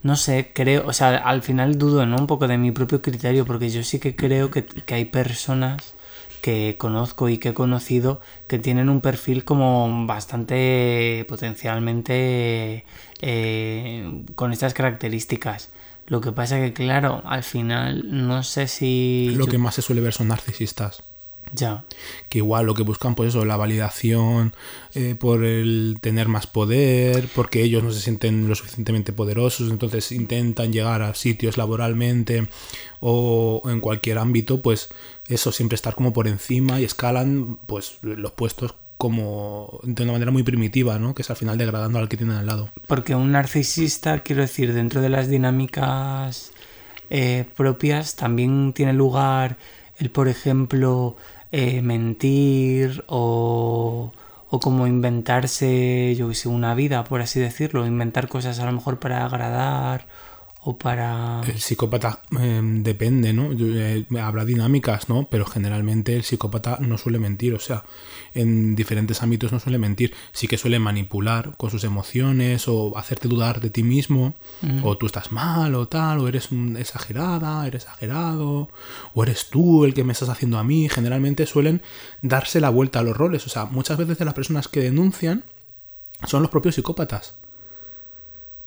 no sé, creo, o sea, al final dudo, ¿no? Un poco de mi propio criterio porque yo sí que creo que, que hay personas que conozco y que he conocido que tienen un perfil como bastante potencialmente eh, con estas características. Lo que pasa que, claro, al final no sé si... Lo que más se suele ver son narcisistas. Ya. que igual lo que buscan pues eso la validación eh, por el tener más poder porque ellos no se sienten lo suficientemente poderosos entonces intentan llegar a sitios laboralmente o en cualquier ámbito pues eso siempre estar como por encima y escalan pues los puestos como de una manera muy primitiva no que es al final degradando al que tienen al lado Porque un narcisista, quiero decir, dentro de las dinámicas eh, propias, también tiene lugar el, por ejemplo, eh, mentir o, o como inventarse, yo que sé, una vida, por así decirlo, inventar cosas a lo mejor para agradar o para... El psicópata eh, depende, ¿no? Eh, habrá dinámicas, ¿no? Pero generalmente el psicópata no suele mentir, o sea, en diferentes ámbitos no suele mentir. Sí que suele manipular con sus emociones o hacerte dudar de ti mismo, o tú estás mal o tal, o eres un exagerada, eres exagerado, o eres tú el que me estás haciendo a mí. Generalmente suelen darse la vuelta a los roles, o sea, muchas veces de las personas que denuncian son los propios psicópatas.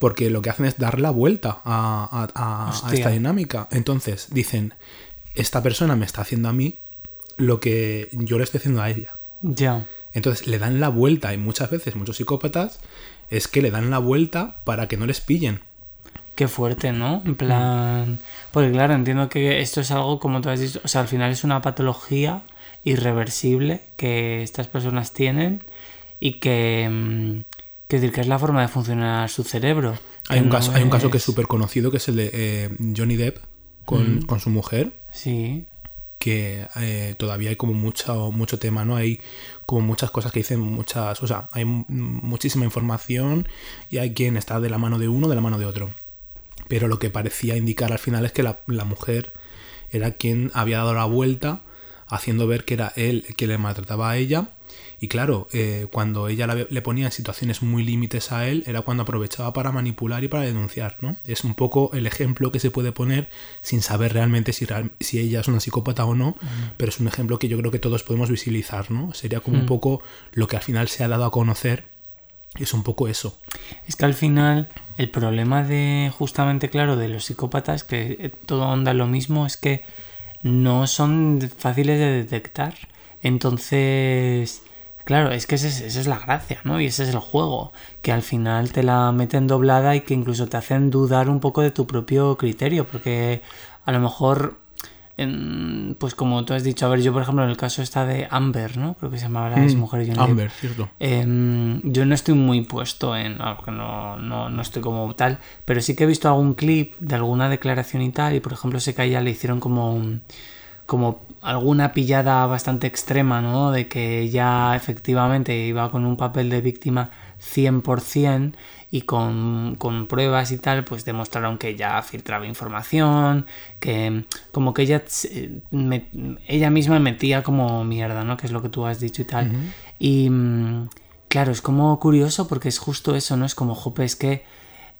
Porque lo que hacen es dar la vuelta a, a- a- a Hostia. esta dinámica. Entonces dicen, esta persona me está haciendo a mí lo que yo le estoy haciendo a ella. Ya. Entonces le dan la vuelta y muchas veces muchos psicópatas es que le dan la vuelta para que no les pillen. Qué fuerte, ¿no? En plan... Porque claro, entiendo que esto es algo, como tú has dicho, o sea, al final es una patología irreversible que estas personas tienen y que, mm, quiero decir, que es la forma de funcionar su cerebro. Hay un, no caso, hay un caso que es súper conocido, que es el de eh, Johnny Depp con, con su mujer, Sí, que eh, todavía hay como mucho, mucho tema, ¿no? Hay como muchas cosas que dicen muchas, o sea, hay muchísima información y hay quien está de la mano de uno, de la mano de otro. Pero lo que parecía indicar al final es que la, la mujer era quien había dado la vuelta, haciendo ver que era él el que le maltrataba a ella. Y claro, eh, cuando ella la- le ponía en situaciones muy límites a él, era cuando aprovechaba para manipular y para denunciar, ¿no? Es un poco el ejemplo que se puede poner sin saber realmente si, real- si ella es una psicópata o no, pero es un ejemplo que yo creo que todos podemos visibilizar, ¿no? Sería como un poco lo que al final se ha dado a conocer, es un poco eso. Es que al final el problema de justamente, claro, de los psicópatas, que eh, todo onda lo mismo, es que no son fáciles de detectar. Entonces, claro, es que esa es la gracia, ¿no? Y ese es el juego, que al final te la meten doblada y que incluso te hacen dudar un poco de tu propio criterio, porque a lo mejor... en- pues como tú has dicho, a ver, yo por ejemplo en el caso está de Amber, ¿no? Creo que se llamaba la Mm, Johnny Depp. Amber, cierto. Em, yo no estoy muy puesto en. No, no, no estoy como tal. Pero sí que he visto algún clip de alguna declaración y tal. Y por ejemplo, sé que a ella le hicieron como. un- Como alguna pillada bastante extrema, ¿no? De que ella efectivamente iba con un papel de víctima 100% y con, con pruebas y tal, pues demostraron que ella filtraba información, que como que ella, me- ella misma metía como mierda, ¿no? Que es lo que tú has dicho y tal. Y mm, claro, es como curioso porque es justo eso, ¿no? Es como, jope, es que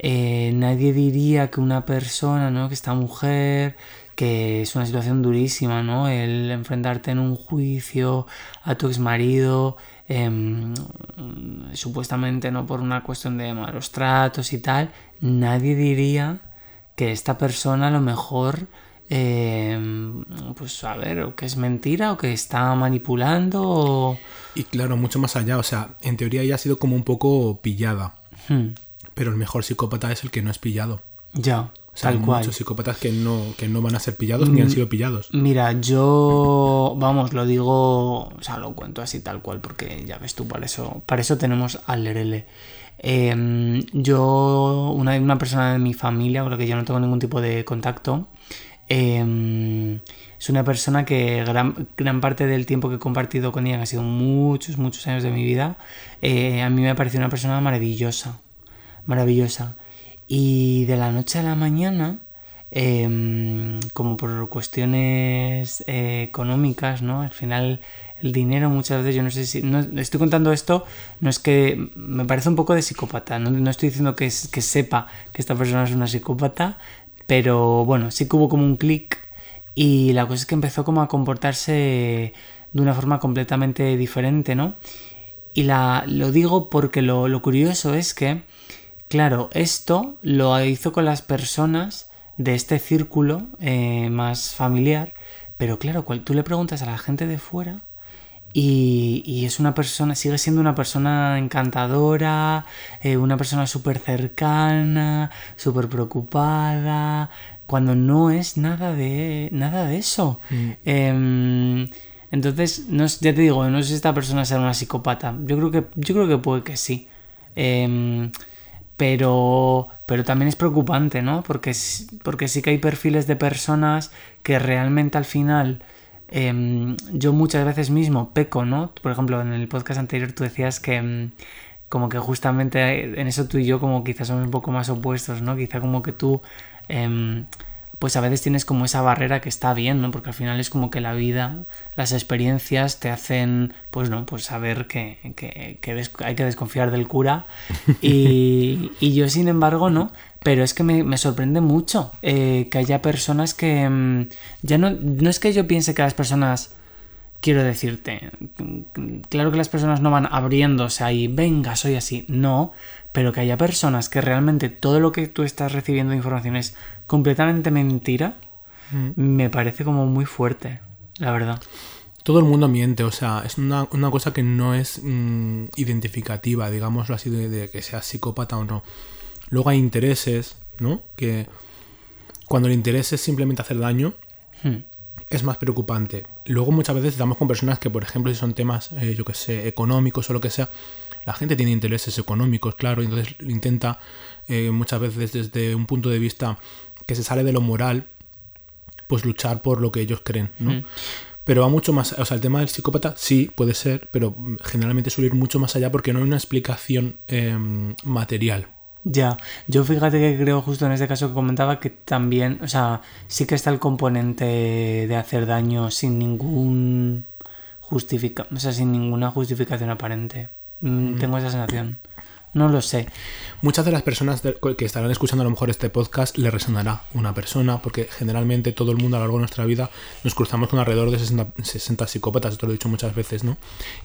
eh, nadie diría que una persona, ¿no? Que esta mujer, que es una situación durísima, ¿no? El enfrentarte en un juicio a tu exmarido, em, supuestamente, ¿no? Por una cuestión de malos tratos y tal, nadie diría que esta persona a lo mejor, em, pues a ver, o que es mentira o que está manipulando o... Y claro, mucho más allá, o sea, en teoría ella ha sido como un poco pillada, Hmm, pero el mejor psicópata es el que no es pillado. ya, O sea, tal hay cual. muchos psicópatas que no, que no van a ser pillados ni han sido pillados. Mira, yo, vamos, lo digo, o sea, lo cuento así tal cual, porque ya ves tú, para eso, para eso tenemos al Lerele. Em, yo, una, una persona de mi familia con la que yo no tengo ningún tipo de contacto, em, es una persona que gran, gran parte del tiempo que he compartido con ella, que ha sido muchos, muchos años de mi vida, eh, a mí me ha parecido una persona maravillosa, maravillosa. Y de la noche a la mañana, em, como por cuestiones eh, económicas, ¿no? Al final el dinero muchas veces, yo no sé si... No, estoy contando esto, no es que me parece un poco de psicópata, no, no estoy diciendo que, sepa que esta persona es una psicópata, pero bueno, sí que hubo como un clic y la cosa es que empezó como a comportarse de una forma completamente diferente, ¿no? Y la, lo digo porque lo, lo curioso es que, claro, esto lo hizo con las personas de este círculo eh, más familiar, pero claro, cual, tú le preguntas a la gente de fuera y, y es una persona, sigue siendo una persona encantadora, eh, una persona súper cercana, súper preocupada, cuando no es nada de, nada de eso. Em, entonces, no, ya te digo, no sé si esta persona será una psicópata. Yo creo que, yo creo que puede que sí. Em, pero, pero también es preocupante, ¿no? Porque, porque sí que hay perfiles de personas que realmente al final em, yo muchas veces mismo peco, ¿no? Por ejemplo, en el podcast anterior tú decías que em, como que justamente en eso tú y yo como quizás somos un poco más opuestos, ¿no? Quizá como que tú em, pues a veces tienes como esa barrera que está bien, ¿no? Porque al final es como que la vida, las experiencias te hacen, pues no, pues saber que, que- hay que desconfiar del cura. *laughs* Y, y yo, sin embargo, no. Pero es que me, me sorprende mucho eh, que haya personas que... mm, ya no, no es que yo piense que las personas... Quiero decirte, mm, claro que las personas no van abriéndose ahí, venga, soy así, no, pero que haya personas que realmente todo lo que tú estás recibiendo de información es completamente mentira, me parece como muy fuerte, la verdad. Todo el mundo miente, o sea, es una, una cosa que no es mm, identificativa, digámoslo así, de, de que seas psicópata o no. Luego hay intereses, ¿no? Que cuando el interés es simplemente hacer daño, Hmm. Es más preocupante. Luego muchas veces damos con personas que, por ejemplo, si son temas, eh, yo que sé, económicos o lo que sea, la gente tiene intereses económicos, claro, y entonces intenta eh, muchas veces desde un punto de vista que se sale de lo moral, pues luchar por lo que ellos creen, ¿no? Mm. Pero va mucho más, o sea, el tema del psicópata sí puede ser, pero generalmente suele ir mucho más allá porque no hay una explicación em, material. Ya, yo fíjate que creo justo en este caso que comentaba que también, o sea, sí que está el componente de hacer daño sin ningún justifica, o sea, sin ninguna justificación aparente. Mm, Tengo esa sensación. No lo sé. Muchas de las personas que estarán escuchando a lo mejor este podcast le resonará una persona, porque generalmente todo el mundo a lo largo de nuestra vida nos cruzamos con alrededor de 60, 60 psicópatas, esto lo he dicho muchas veces, ¿no?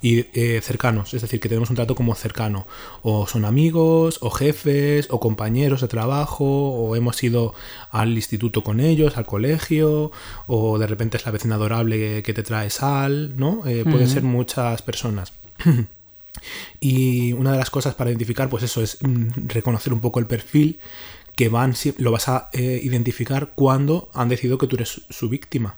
Y eh, cercanos, es decir, que tenemos un trato como cercano. O son amigos, o jefes, o compañeros de trabajo, o hemos ido al instituto con ellos, al colegio, o de repente es la vecina adorable que te trae sal, ¿no? Eh, pueden ser muchas personas. *clears throat* Y una de las cosas para identificar, pues eso, es mm, reconocer un poco el perfil que van, lo vas a eh, identificar cuando han decidido que tú eres su, víctima.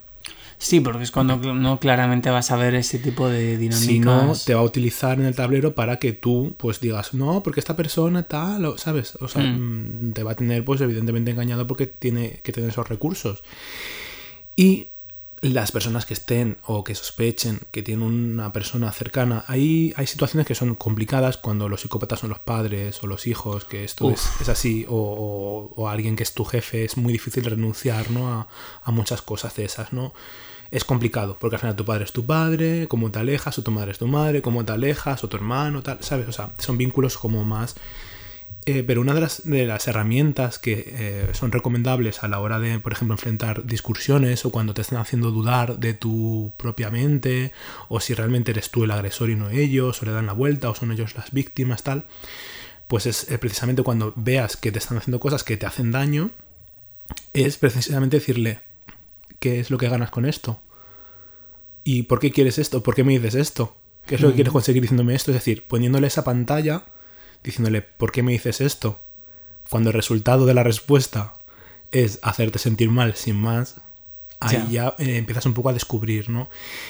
Sí, porque es cuando no claramente vas a ver ese tipo de dinámicas. Si no, te va a utilizar en el tablero para que tú, pues digas, no, porque esta persona tal, ¿sabes? O sea, mm, te va a tener, pues evidentemente engañado porque tiene que tener esos recursos. Y las personas que estén o que sospechen que tienen una persona cercana, ahí hay situaciones que son complicadas cuando los psicópatas son los padres o los hijos, que esto es, es así, o, o- o alguien que es tu jefe, es muy difícil renunciar ¿no? a, a muchas cosas de esas, ¿no? Es complicado, porque al final tu padre es tu padre, cómo te alejas, o tu madre es tu madre, cómo te alejas, o tu hermano, tal, ¿sabes? O sea, son vínculos como más eh, pero una de las, de las herramientas que eh, son recomendables a la hora de, por ejemplo, enfrentar discusiones o cuando te estén haciendo dudar de tu propia mente, o si realmente eres tú el agresor y no ellos, o le dan la vuelta, o son ellos las víctimas, tal, pues es eh, precisamente cuando veas que te están haciendo cosas que te hacen daño, es precisamente decirle, ¿qué es lo que ganas con esto? ¿Y por qué quieres esto? ¿Por qué me dices esto? ¿Qué es lo que quieres conseguir diciéndome esto? Es decir, poniéndole esa pantalla diciéndole, ¿por qué me dices esto? Cuando el resultado de la respuesta es hacerte sentir mal sin más, ahí ya, eh, empiezas un poco a descubrir, ¿no?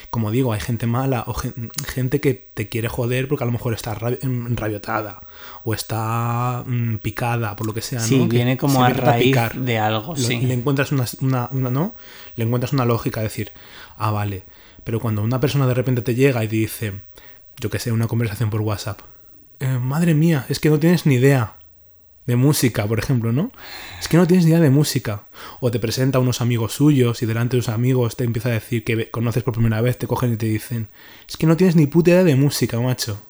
Como digo, hay gente mala o gen- gente que te quiere joder porque a lo mejor está rabi- enrabiotada o está mm, picada por lo que sea, Sí, ¿no? Que viene como a raíz picar. de algo, sí. Le encuentras una, una- una- ¿no? Le encuentras una lógica, decir, ah, vale. Pero cuando una persona de repente te llega y te dice, yo que sé, una conversación por WhatsApp, "Eh, madre mía, es que no tienes ni idea de música, por ejemplo, ¿no? Es que no tienes ni idea de música. O te presenta a unos amigos suyos y delante de sus amigos te empieza a decir que conoces por primera vez, te cogen y te dicen, es que no tienes ni puta idea de música, macho.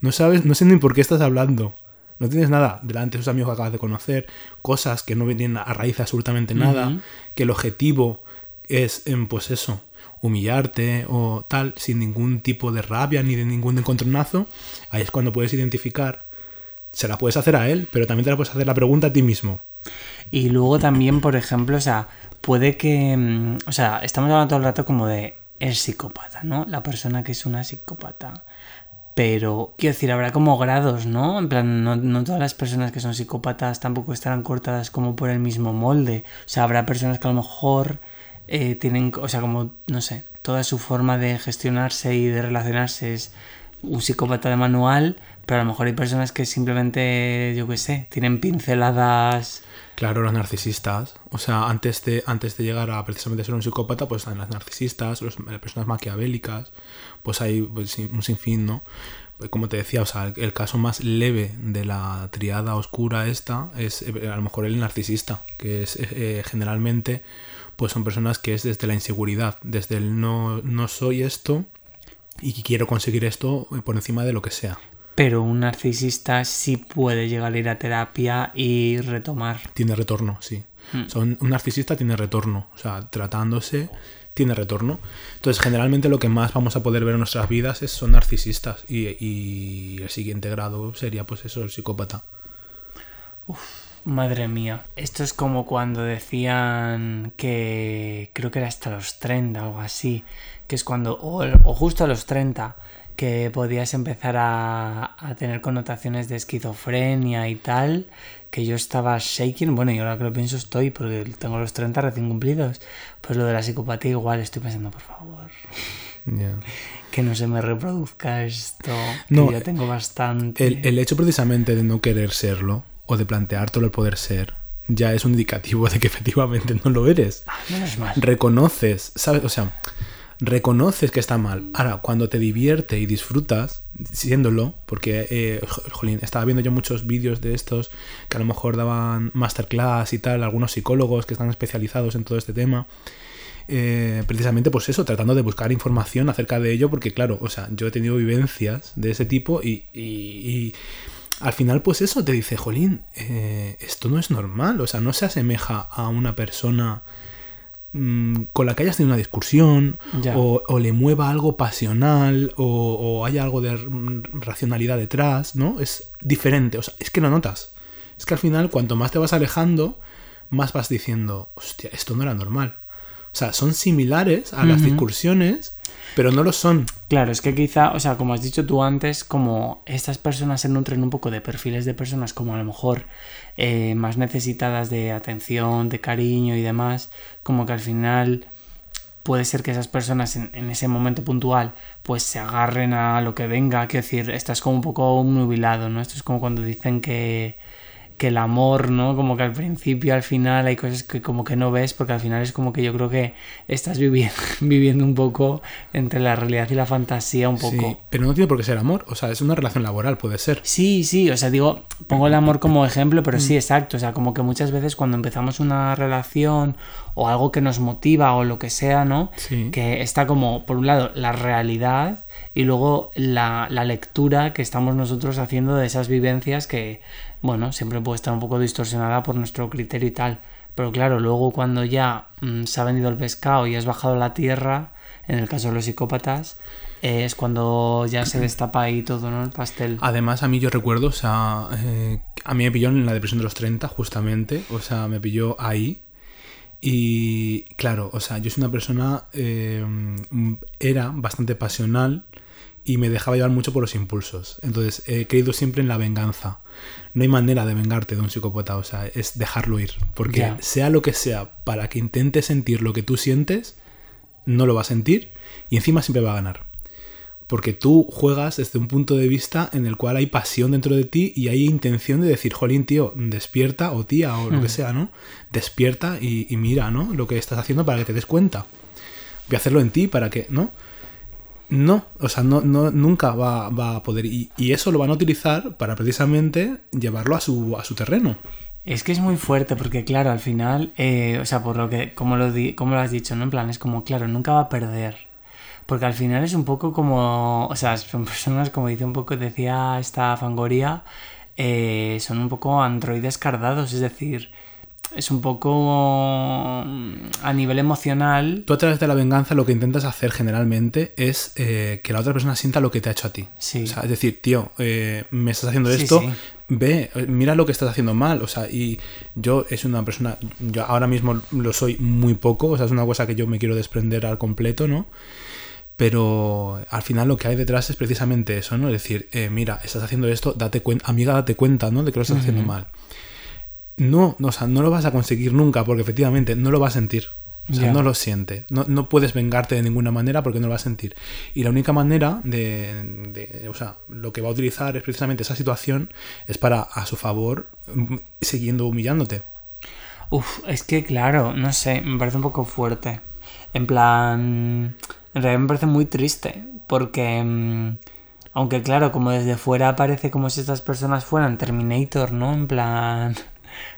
No sabes, no sé ni por qué estás hablando. No tienes nada delante de sus amigos que acabas de conocer, cosas que no vienen a raíz de absolutamente nada, que el objetivo es, em, pues eso, humillarte o tal, sin ningún tipo de rabia ni de ningún encontronazo, ahí es cuando puedes identificar, se la puedes hacer a él, pero también te la puedes hacer la pregunta a ti mismo. Y luego también, por ejemplo, o sea, puede que. mm, O sea, estamos hablando todo el rato como de el psicópata, ¿no? La persona que es una psicópata. Pero, quiero decir, habrá como grados, ¿no? En plan, no, no todas las personas que son psicópatas tampoco estarán cortadas como por el mismo molde. O sea, habrá personas que a lo mejor eh, tienen, o sea, como, no sé, toda su forma de gestionarse y de relacionarse es un psicópata de manual, pero a lo mejor hay personas que simplemente, yo qué sé, tienen pinceladas. Claro, los narcisistas. O sea, antes de, antes de llegar a precisamente ser un psicópata, pues están las narcisistas, los- las personas maquiavélicas, pues hay pues, un sinfín, ¿no? Pues como te decía, o sea, el, el caso más leve de la triada oscura esta es eh, a lo mejor el narcisista, que es eh, eh, generalmente, pues son personas que es desde la inseguridad, desde el no, no soy esto y quiero conseguir esto por encima de lo que sea. Pero un narcisista sí puede llegar a ir a terapia y retomar. tiene retorno, sí. O sea, un, un narcisista tiene retorno. O sea, tratándose, tiene retorno. Entonces, generalmente lo que más vamos a poder ver en nuestras vidas es, son narcisistas. Y, y el siguiente grado sería, pues eso, el psicópata. Madre mía. Esto es como cuando decían que creo que era hasta los 30 o algo así. Que es cuando, o, o justo a los 30, que podías empezar a, a tener connotaciones de esquizofrenia y tal. que yo estaba shaking, bueno, y ahora que lo pienso estoy, porque tengo los 30 recién cumplidos, pues lo de la psicopatía igual estoy pensando, por favor, Ya. que no se me reproduzca esto, que No, ya tengo bastante. El, el hecho precisamente de no querer serlo o de planteártelo el poder ser ya es un indicativo de que *laughs* efectivamente no lo eres. Ah, menos mal. Reconoces, ¿sabes? O sea, reconoces que está mal. Ahora, cuando te divierte y disfrutas siéndolo, porque, eh, jo- jolín, estaba viendo yo muchos vídeos de estos que a lo mejor daban masterclass y tal, algunos psicólogos que están especializados en todo este tema. eh, precisamente pues eso, tratando de buscar información acerca de ello, porque claro, o sea, yo he tenido vivencias de ese tipo y, y- y al final pues eso te dice, jolín, eh, esto no es normal, o sea, no se asemeja a una persona mm, con la que hayas tenido una discusión o, o le mueva algo pasional o, o haya algo de mm, racionalidad detrás, ¿no? Es diferente, o sea, es que lo notas. Es que al final cuanto más te vas alejando, más vas diciendo, hostia, esto no era normal. O sea, son similares a las Ujú. discusiones, pero no lo son. Claro, es que quizá, o sea, como has dicho tú antes, como estas personas se nutren un poco de perfiles de personas como a lo mejor eh, más necesitadas de atención, de cariño y demás, como que al final puede ser que esas personas en, ese momento puntual pues se agarren a lo que venga, quiero decir, estás como un poco nubilado, ¿no? Esto es como cuando dicen que, que el amor, ¿no? Como que al principio, al final hay cosas que como que no ves porque al final es como que yo creo que estás viviendo, *laughs* viviendo un poco entre la realidad y la fantasía un poco. Sí, pero no tiene por qué ser amor. O sea, es una relación laboral, puede ser. Sí, sí, o sea, digo, pongo el amor como ejemplo, pero Mm. sí, exacto, o sea, como que muchas veces cuando empezamos una relación o algo que nos motiva o lo que sea, ¿no? Sí. Que está como, por un lado, la realidad y luego la, la lectura que estamos nosotros haciendo de esas vivencias que, bueno, siempre puede estar un poco distorsionada por nuestro criterio y tal. Pero claro, luego cuando ya mm, se ha vendido el pescado y has bajado la tierra, en el caso de los psicópatas, eh, es cuando ya se destapa ahí todo, ¿no? El pastel. Además, a mí yo recuerdo, o sea, eh, a mí me pilló en la depresión de los 30, justamente. O sea, me pilló ahí. Y claro, o sea, yo soy una persona, eh, era bastante pasional y me dejaba llevar mucho por los impulsos. Entonces, he creído siempre en la venganza. No hay manera de vengarte de un psicópata, o sea, es dejarlo ir. Porque sea lo que sea, para que intente sentir lo que tú sientes, no lo va a sentir y encima siempre va a ganar. Porque tú juegas desde un punto de vista en el cual hay pasión dentro de ti y hay intención de decir, jolín, tío, despierta, o tía, o lo que sea, ¿no? Despierta y, y mira, ¿no? Lo que estás haciendo para que te des cuenta. Voy a hacerlo en ti para que, ¿no? No, o sea, no, no, nunca va, va a poder. Y, y eso lo van a utilizar para precisamente llevarlo a su, a su terreno. Es que es muy fuerte porque, claro, al final, eh, o sea, por lo que, como lo, di- como lo has dicho, ¿no? En plan, es como, claro, nunca va a perder. Porque al final es un poco como, o sea, *laughs* son personas, como dice un poco, decía esta Fangoria, eh, son un poco androides cardados, es decir, es un poco mm, a nivel emocional. Tú a través de la venganza lo que intentas hacer generalmente es eh, que la otra persona sienta lo que te ha hecho a ti. Sí. O sea, es decir, tío, eh, me estás haciendo Sí, esto, sí. ve, mira lo que estás haciendo mal. O sea, y yo es una persona, yo ahora mismo lo soy muy poco, o sea, es una cosa que yo me quiero desprender al completo, ¿no? Pero al final lo que hay detrás es precisamente eso, ¿no? Es decir, eh, mira, estás haciendo esto, date cuenta, amiga, date cuenta, ¿no? De que lo estás haciendo mal. No, no, o sea, no lo vas a conseguir nunca porque efectivamente no lo vas a sentir. O sea, no lo siente. No, no puedes vengarte de ninguna manera porque no lo vas a sentir. Y la única manera de, de- O sea, lo que va a utilizar es precisamente esa situación es para, a su favor, siguiendo humillándote. Uf, es que claro, no sé, me parece un poco fuerte. En plan, en realidad me parece muy triste, porque mm, aunque claro, como desde fuera parece como si estas personas fueran Terminator, ¿no? En plan,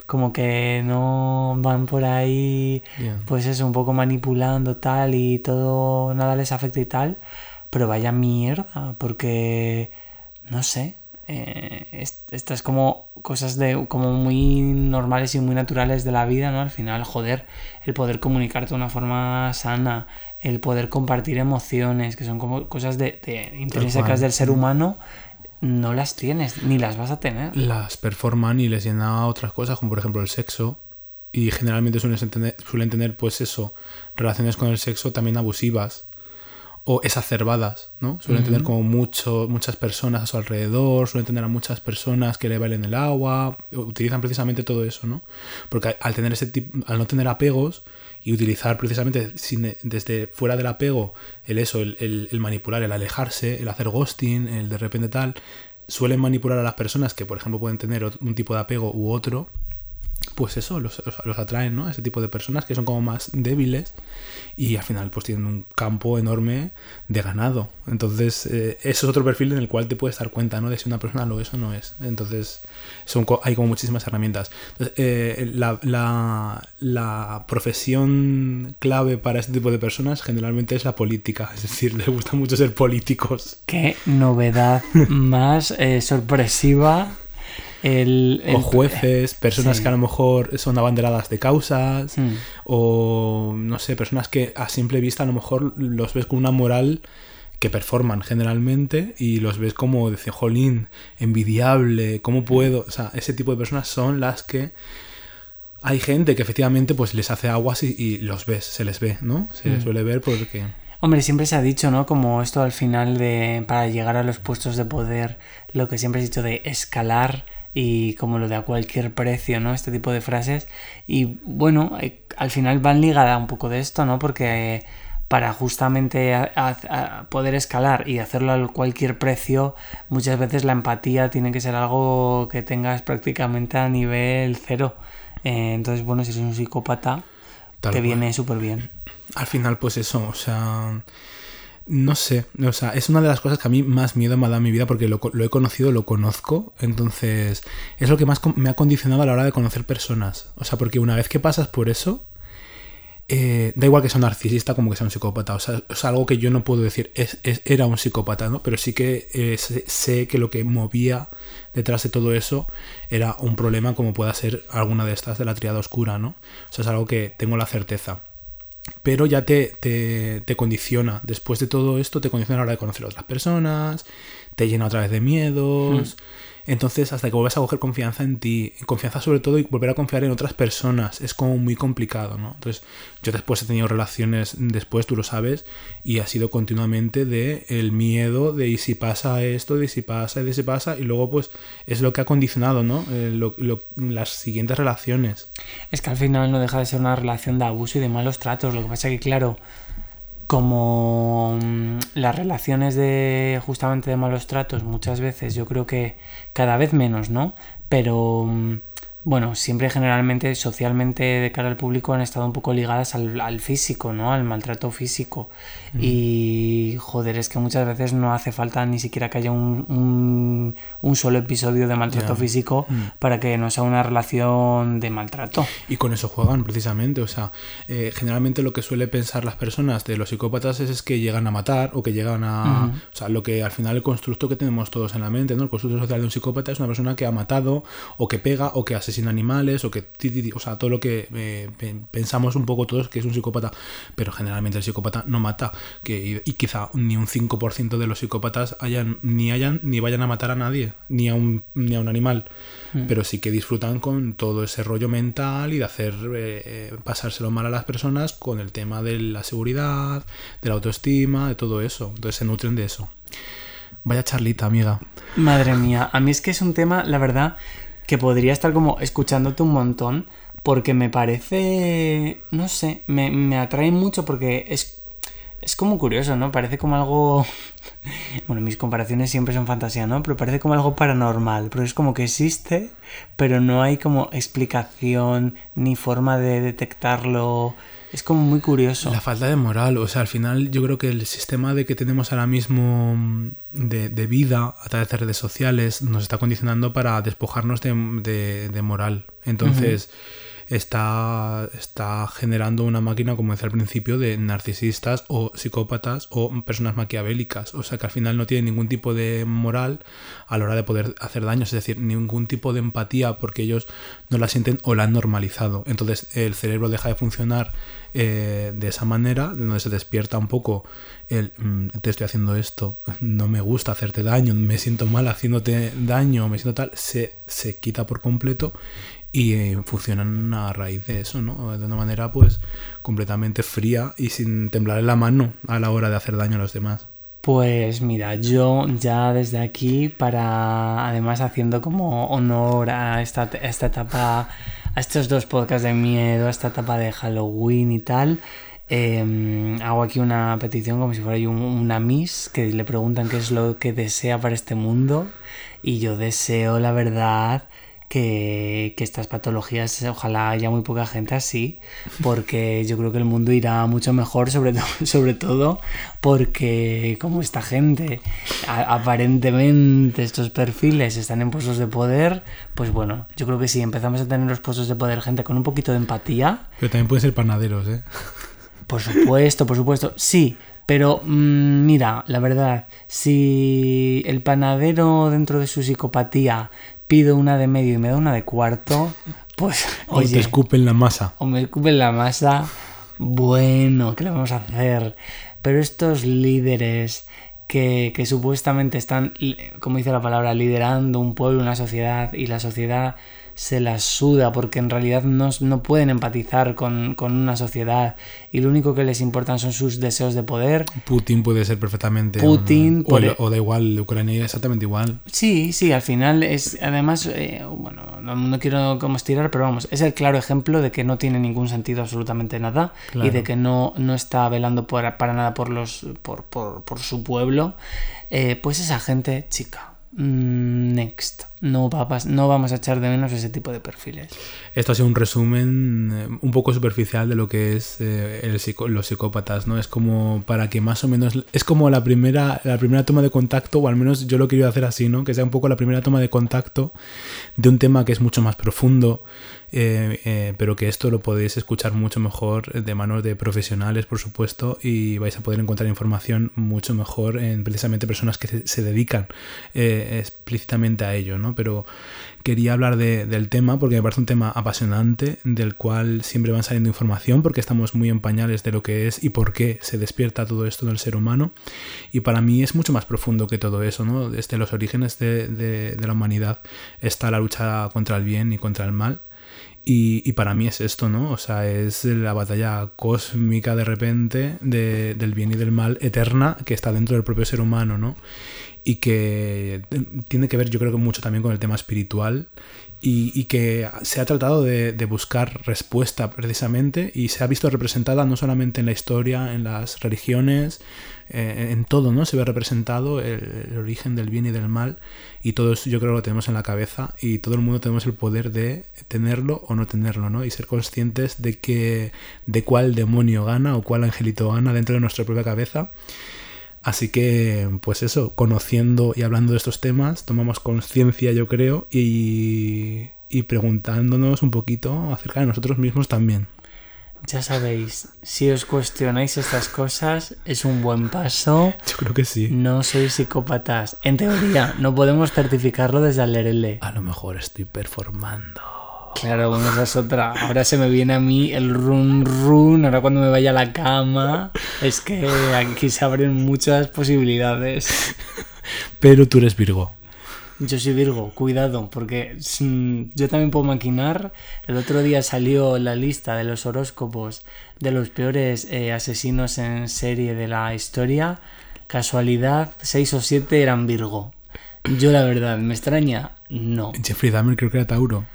como que no van por ahí, pues eso, un poco manipulando tal y todo, nada les afecta y tal, pero vaya mierda, porque, no sé, eh, es- estas como cosas de como muy normales y muy naturales de la vida, ¿no? Al final, joder, el poder comunicarte de una forma sana, el poder compartir emociones, que son como cosas de, de intrínsecas del ser humano, no las tienes, ni las vas a tener. Las performan y les llena a otras cosas, como por ejemplo el sexo. Y generalmente suelen tener, suelen tener, pues eso, relaciones con el sexo también abusivas. o exacerbadas, ¿no? Suelen tener como mucho, muchas personas a su alrededor, suelen tener a muchas personas que le bailen el agua, utilizan precisamente todo eso, ¿no? Porque al tener ese tipo, al no tener apegos y utilizar precisamente sin- desde fuera del apego el eso, el, el- el manipular, el alejarse, el hacer ghosting, el de repente tal, suelen manipular a las personas que, por ejemplo, pueden tener un tipo de apego u otro, pues eso, los, los- los atraen, ¿no? Ese tipo de personas que son como más débiles y al final pues tienen un campo enorme de ganado. Entonces, eh, eso es otro perfil en el cual te puedes dar cuenta, ¿no? De si una persona lo es o no es. Entonces, son, hay como muchísimas herramientas. Entonces, eh, la, la- la profesión clave para este tipo de personas generalmente es la política. Es decir, *laughs* les gusta mucho ser políticos. Qué novedad *laughs* más eh, sorpresiva. El, el- O jueces, personas sí. que a lo mejor son abanderadas de causas, Mm. o no sé, personas que a simple vista a lo mejor los ves con una moral que performan generalmente y los ves como, dice, jolín, envidiable, ¿cómo puedo? O sea, ese tipo de personas son las que hay gente que efectivamente pues les hace aguas y, y los ves, se les ve, ¿no? Se les suele ver porque... Hombre, siempre se ha dicho, ¿no? Como esto al final de. para llegar a los puestos de poder, lo que siempre se ha dicho de escalar y como lo de a cualquier precio, ¿no? Este tipo de frases. Y bueno, eh, al final van ligadas un poco de esto, ¿no? Porque eh, para justamente a- a- a poder escalar y hacerlo a cualquier precio, muchas veces la empatía tiene que ser algo que tengas prácticamente a nivel cero. Eh, entonces, bueno, si eres un psicópata, Tal te cual. viene súper bien. al final, pues eso, o sea, no sé, o sea, es una de las cosas que a mí más miedo me ha dado en mi vida porque lo, he conocido, lo conozco, entonces es lo que más me ha condicionado a la hora de conocer personas, o sea, porque una vez que pasas por eso, eh, da igual que sea un narcisista como que sea un psicópata, o sea, es algo que yo no puedo decir, es- era un psicópata, ¿no? Pero sí que eh, sé, sé que lo que movía detrás de todo eso era un problema como pueda ser alguna de estas de la triada oscura, ¿no? O sea, es algo que tengo la certeza pero ya te, te, te condiciona. Después de todo esto, te condiciona a la hora de conocer a otras personas, te llena otra vez de miedos. Entonces, hasta que vuelves a coger confianza en ti, confianza sobre todo y volver a confiar en otras personas, es como muy complicado, ¿no? Entonces, yo después he tenido relaciones después, tú lo sabes, y ha sido continuamente de el miedo de y si pasa esto, de si pasa, de si pasa, y luego pues es lo que ha condicionado, ¿no? Eh, las siguientes relaciones. Es que al final no deja de ser una relación de abuso y de malos tratos. Lo que pasa que, claro, como mm, las relaciones de justamente de malos tratos, muchas veces yo creo que cada vez menos, ¿no? Pero mm, bueno, siempre generalmente socialmente de cara al público han estado un poco ligadas al, al físico, ¿no? Al maltrato físico. Y joder, es que muchas veces no hace falta ni siquiera que haya un, un, un solo episodio de maltrato físico para que no sea una relación de maltrato. Y con eso juegan precisamente, o sea, eh, generalmente lo que suele pensar las personas de los psicópatas es, es que llegan a matar o que llegan a... O sea, lo que al final el constructo que tenemos todos en la mente, ¿no? El constructo social de un psicópata es una persona que ha matado o que pega o que asesina animales o que... O sea, todo lo que eh, pe- pensamos un poco todos que es un psicópata, pero generalmente el psicópata no mata, que, y, quizá ni un 5% de los psicópatas hayan ni hayan ni vayan a matar a nadie, ni a un, ni a un animal, pero sí que disfrutan con todo ese rollo mental y de hacer eh, eh, pasárselo mal a las personas con el tema de la seguridad, de la autoestima, de todo eso. Entonces se nutren de eso. Vaya charlita, amiga. Madre mía, a mí es que es un tema, la verdad, que podría estar como escuchándote un montón, porque me parece, no sé, me, me atrae mucho porque es, es como curioso, ¿no? Parece como algo, *laughs* bueno, mis comparaciones siempre son fantasía, ¿no? Pero parece como algo paranormal, pero es como que existe, pero no hay como explicación ni forma de detectarlo. Es como muy curioso. La falta de moral, o sea, al final yo creo que el sistema de que tenemos ahora mismo mm, de, de vida a través de redes sociales nos está condicionando para despojarnos de, de- de moral. Entonces está, está generando una máquina, como decía al principio, de narcisistas o psicópatas o personas maquiavélicas. O sea, que al final no tienen ningún tipo de moral a la hora de poder hacer daño, es decir, ningún tipo de empatía porque ellos no la sienten o la han normalizado. Entonces el cerebro deja de funcionar eh, de esa manera, donde se despierta un poco el "Mm, te estoy haciendo esto, no me gusta hacerte daño, me siento mal haciéndote daño, me siento tal, se, se quita por completo y eh, funcionan a raíz de eso, ¿no? De una manera pues completamente fría y sin temblar en la mano a la hora de hacer daño a los demás. Pues mira, yo ya desde aquí, para además haciendo como honor a esta, esta etapa, a estos dos podcasts de miedo, a esta etapa de Halloween y tal, eh, hago aquí una petición como si fuera yo un- una Miss que le preguntan qué es lo que desea para este mundo y yo deseo la verdad que, que estas patologías ojalá haya muy poca gente así porque *laughs* yo creo que el mundo irá mucho mejor sobre, todo *laughs* sobre todo porque como esta gente aparentemente estos perfiles están en puestos de poder pues bueno yo creo que si empezamos a tener los puestos de poder gente con un poquito de empatía Pero también pueden ser panaderos, ¿eh? *laughs* por supuesto, por supuesto. Sí, pero mm, mira, la verdad, si el panadero dentro de su psicopatía pide una de medio y me da una de cuarto, pues O te oye, escupen la masa. o me escupen la masa, bueno, ¿qué le vamos a hacer? Pero estos líderes que, que supuestamente están, como dice la palabra, liderando un pueblo, una sociedad, y la sociedad se la suda porque en realidad no, no pueden empatizar con, con una sociedad y lo único que les importan son sus deseos de poder. Putin puede ser perfectamente. Putin, o, por el- o da igual, Ucrania exactamente igual. Sí, sí, al final es, además, eh, bueno, no, no quiero como estirar, pero vamos, es el claro ejemplo de que no tiene ningún sentido absolutamente nada y de que no, no está velando por- para nada por los, por, por- por su pueblo. Eh, pues esa gente, chica, next, no, va a pas- no vamos a echar de menos ese tipo de perfiles. Esto ha sido un resumen eh, un poco superficial de lo que es eh, el los psicópatas, ¿no? Es como para que más o menos... Es como la primera, la primera toma de contacto, o al menos yo lo quiero hacer así, ¿no? Que sea un poco la primera toma de contacto de un tema que es mucho más profundo, eh, eh, pero que esto lo podéis escuchar mucho mejor de manos de profesionales, por supuesto, y vais a poder encontrar información mucho mejor en precisamente personas que se, dedican eh, explícitamente a ello, ¿no? Pero quería hablar de- del tema porque me parece un tema apasionante, del cual siempre van saliendo información, porque estamos muy en pañales de lo que es y por qué se despierta todo esto del ser humano. Y para mí es mucho más profundo que todo eso, ¿no? Desde los orígenes de la humanidad está la lucha contra el bien y contra el mal. Y, para mí es esto, ¿no? O sea, es la batalla cósmica de repente de- del bien y del mal eterna que está dentro del propio ser humano, ¿no? Y que tiene que ver, yo creo que mucho también con el tema espiritual y, y que se ha tratado de buscar respuesta precisamente y se ha visto representada no solamente en la historia, en las religiones, eh, en todo, ¿no? Se ve representado el, origen del bien y del mal y todo eso yo creo que lo tenemos en la cabeza y todo el mundo tenemos el poder de tenerlo o no tenerlo, ¿no? Y ser conscientes de que de cuál demonio gana o cuál angelito gana dentro de nuestra propia cabeza. Así que, pues eso, conociendo y hablando de estos temas, tomamos conciencia, yo creo, y, y preguntándonos un poquito acerca de nosotros mismos también. Ya sabéis, si os cuestionáis estas cosas, es un buen paso. Yo creo que sí. No sois psicópatas. En teoría, no podemos certificarlo desde Alerele. A lo mejor estoy performando. Claro, bueno, esa es otra. Ahora se me viene a mí el run run. Ahora cuando me vaya a la cama, es que aquí se abren muchas posibilidades. *laughs* Pero tú eres Virgo. Yo soy Virgo, cuidado, porque mm, yo también puedo maquinar. El otro día salió la lista de los horóscopos de los peores eh, asesinos en serie de la historia. Casualidad, seis o siete eran Virgo. Yo la verdad, ¿me extraña? No. Jeffrey Dahmer creo que era Tauro.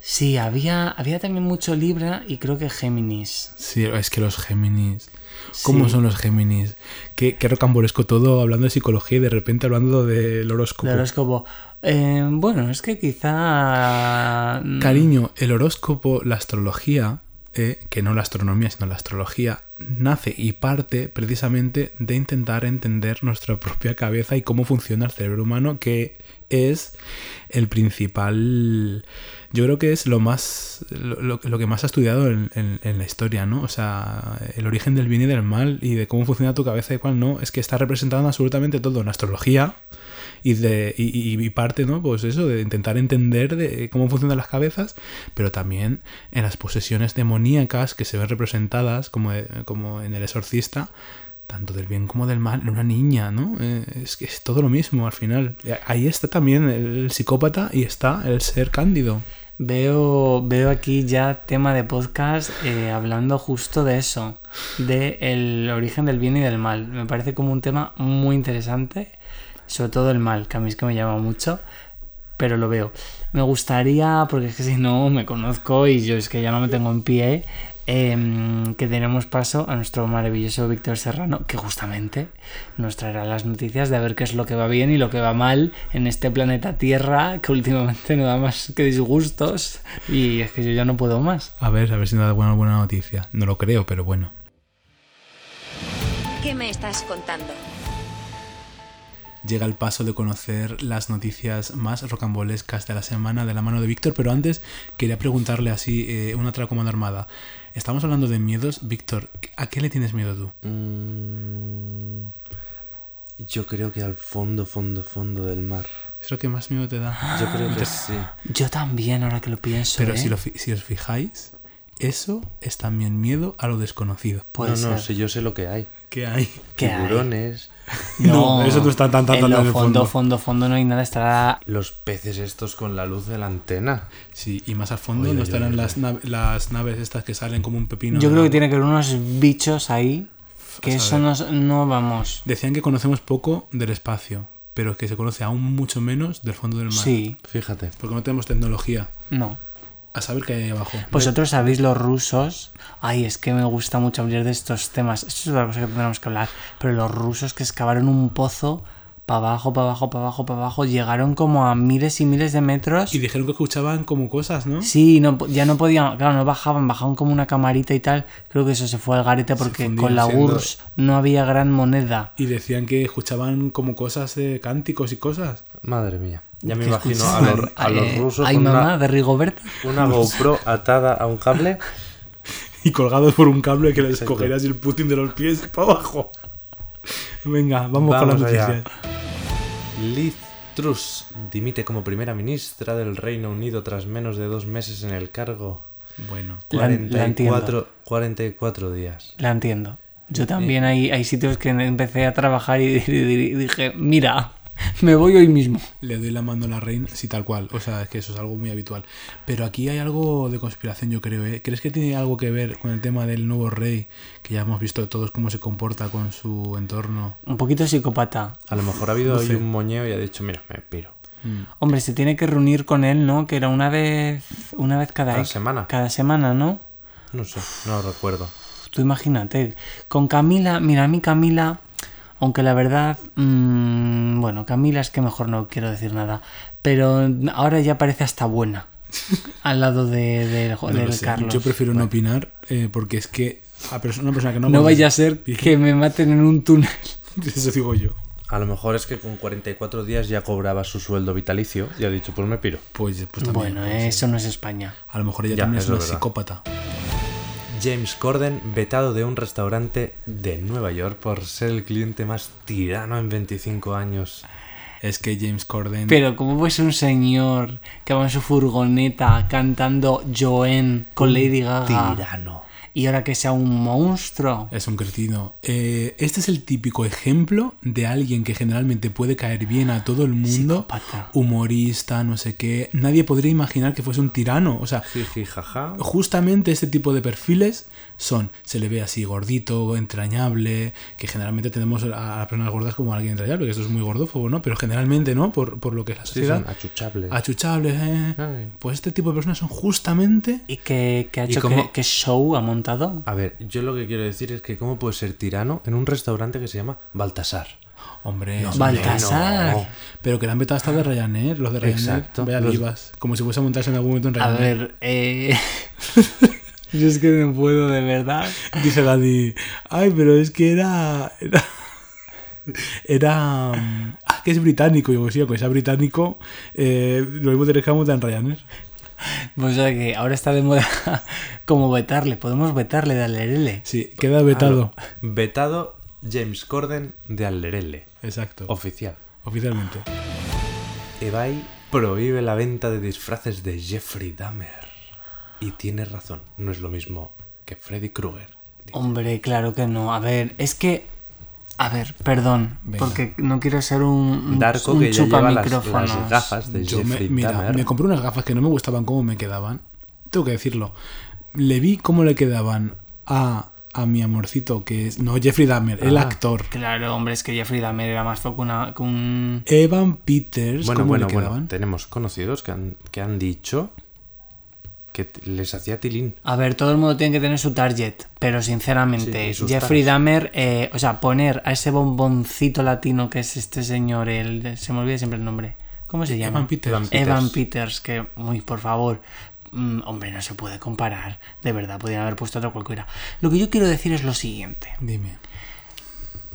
Sí, había, había también mucho Libra y creo que Géminis. Sí, es que los Géminis. ¿Cómo Sí. son los Géminis? Qué, qué rocambolesco todo hablando de psicología y de repente hablando del horóscopo. El horóscopo. Eh, bueno, es que quizá. mm, Cariño, el horóscopo, la astrología, eh, que no la astronomía, sino la astrología, nace y parte precisamente de intentar entender nuestra propia cabeza y cómo funciona el cerebro humano, que es el principal. Yo creo que es lo más. lo, que más ha estudiado en la historia, ¿no? O sea, el origen del bien y del mal y de cómo funciona tu cabeza y cuál no. Es que está representado en absolutamente todo. En astrología, y de y, y- parte no pues eso de intentar entender de cómo funcionan las cabezas pero también en las posesiones demoníacas que se ven representadas como, como en el exorcista tanto del bien como del mal en una niña, ¿no? Eh, es que es todo lo mismo al final. Eh, Ahí está también el psicópata y está el ser cándido. Veo, veo aquí ya tema de podcast eh, hablando justo de eso, de el origen del bien y del mal. Me parece como un tema muy interesante, sobre todo el mal, que a mí es que me llama mucho, pero lo veo. Me gustaría, porque es que si no me conozco y yo es que ya no me tengo en pie, em, que tenemos paso a nuestro maravilloso Víctor Serrano, que justamente nos traerá las noticias de a ver qué es lo que va bien y lo que va mal en este planeta Tierra, que últimamente no da más que disgustos y es que yo ya no puedo más. A ver, a ver si nos da buena, buena noticia. No lo creo, pero bueno. ¿Qué me estás contando? Llega el paso de conocer las noticias más rocambolescas de la semana de la mano de Víctor, pero antes quería preguntarle así eh, una otra comanda armada. Estamos hablando de miedos. Víctor, ¿a qué le tienes miedo tú? Mm, yo creo que al fondo, fondo, fondo del mar. ¿Es lo que más miedo te da? Yo creo *laughs* que sí. Yo también, ahora que lo pienso. Pero ¿eh? si, lo si os fijáis, eso es también miedo a lo desconocido. Puede no, no, ser. si yo sé lo que hay. ¿Qué hay? ¿Qué hay? Tiburones, *laughs* No, eso no está tan, tan, en tan lo en el fondo, fondo. fondo, fondo no hay nada, estará los peces estos con la luz de la antena. Sí, y más al fondo Oye, no estarán oye. las, las naves estas que salen como un pepino. Yo creo que tiene que haber unos bichos ahí que eso nos- no vamos. Decían que conocemos poco del espacio, pero que se conoce aún mucho menos del fondo del mar. Sí, Fíjate. Porque no tenemos tecnología. no. A saber qué hay ahí abajo. Vosotros sabéis los rusos. Ay, es que me gusta mucho hablar de estos temas. Esto es otra cosa que tendremos que hablar. Pero los rusos que excavaron un pozo para abajo, para abajo, para abajo, para abajo, llegaron como a miles y miles de metros. Y dijeron que escuchaban como cosas, ¿no? Sí, no, ya no podían, claro, no bajaban, bajaban como una camarita y tal. Creo que eso se fue al garete porque con la siendo- URSS no había gran moneda. Y decían que escuchaban como cosas de cánticos y cosas. Madre mía. Ya me ¿Qué imagino a los, a los Eh, rusos Ay, con mamá, una, de Rigoberta. una GoPro atada a un cable. *laughs* Y colgados por un cable que les cogerías el Putin de los pies para abajo. Venga, vamos, con Vamos allá. noticias. Liz Truss dimite como primera ministra del Reino Unido tras menos de dos meses en el cargo. Bueno, La- la entiendo. 44, 44 días. La entiendo. Yo también hay, hay sitios que empecé a trabajar y, *laughs* y- y dije, mira, *laughs* me voy hoy mismo. le doy la mano a la reina, sí, tal cual. O sea, es que eso es algo muy habitual. Pero aquí hay algo de conspiración, yo creo. ¿eh? ¿Crees que tiene algo que ver con el tema del nuevo rey? Que ya hemos visto todos cómo se comporta con su entorno. Un poquito psicópata. A lo mejor ha habido No ahí un moñeo y ha dicho, mira, me piro. Hombre, se tiene que reunir con él, ¿no? Que era una vez, una vez cada, Cada semana. Cada semana, ¿no? No sé, no lo recuerdo. Tú imagínate. Con Camila, mira, a mí Camila, aunque la verdad, mm, bueno, Camila es que mejor no quiero decir nada, pero ahora ya parece hasta buena *laughs* al lado de, de- No del sé. Carlos. Yo prefiero no opinar eh, porque es que a perso- una persona que no... Vaya a ser que me maten en un túnel. *laughs* Eso digo yo. A lo mejor es que con 44 días ya cobraba su sueldo vitalicio y ha dicho, pues me piro. Pues, pues también. Bueno, puede ser. eso no es España. A lo mejor ella Ya, también es una es verdad. psicópata. James Corden vetado de un restaurante de Nueva York por ser el cliente más tirano en 25 años. Es que James Corden... Pero ¿cómo puede ser un señor que va en su furgoneta cantando Joanne con Lady Gaga Tirano. Y ahora que sea un monstruo? Es un cretino. Eh, este es el típico ejemplo de alguien que generalmente puede caer bien a todo el mundo. Psicópata. Humorista, no sé qué. Nadie podría imaginar que fuese un tirano. O sea, Jiji, jaja. justamente este tipo de perfiles son, se le ve así gordito, entrañable, que generalmente tenemos a las personas gordas como alguien entrañable, que esto es muy gordófobo, ¿no? Pero generalmente, ¿no? Por, por lo que es la Sí, sociedad. son achuchables. Achuchables, ¿eh? Ay. Pues este tipo de personas son justamente... ¿Y qué, qué ha ¿Y hecho? cómo- ¿Qué, qué show ha montado? A ver, yo lo que quiero decir es que cómo puede ser tirano en un restaurante que se llama Baltasar. Hombre, No, Baltasar. no. Pero que le han vetado hasta de Ryanair, los de Ryanair. Exacto. Vaya Los-. Como si fuese a montarse en algún momento en A Ryanair. ver, eh... *laughs* Yo es que no puedo, de verdad. Dice Gandhi, ay, pero es que era... Era... Era... Ah, que es británico. Y digo, sí, aunque sea británico, eh, lo mismo tenés que en Ryanair. Pues o sea que ahora está de moda *laughs* como vetarle. Podemos vetarle de Alerele. Sí, queda vetado. Vetado James Corden de Alderelle. Exacto. Oficial. Oficialmente. eBay prohíbe la venta de disfraces de Jeffrey Dahmer. Y tiene razón, no es lo mismo que Freddy Krueger. Hombre, claro que no. A ver, es que A ver, perdón, Venga. porque no quiero ser un, un, Darko, un que ya lleva las, gafas de Yo me, mira, Dahmer. me compré unas gafas que no me gustaban cómo me quedaban. Tengo que decirlo. Le vi cómo le quedaban a, a mi amorcito, que es. No, Jeffrey Dahmer, el Ah. actor. Claro, hombre, es que Jeffrey Dahmer era más feo que, una, que un... Evan Peters, Bueno, ¿cómo bueno, le bueno. Tenemos conocidos que han, que han dicho que les hacía tilín. A ver, todo el mundo tiene que tener su target, pero sinceramente, Sí, Jeffrey. Dahmer, eh, o sea, poner a ese bomboncito latino que es este señor, el se me olvida siempre el nombre. ¿Cómo se llama? Evan Peters. Evan Peters. Evan Peters, que, muy por favor, mm, hombre, no se puede comparar, de verdad, podrían haber puesto otro cualquiera. Lo que yo quiero decir es lo siguiente. Dime.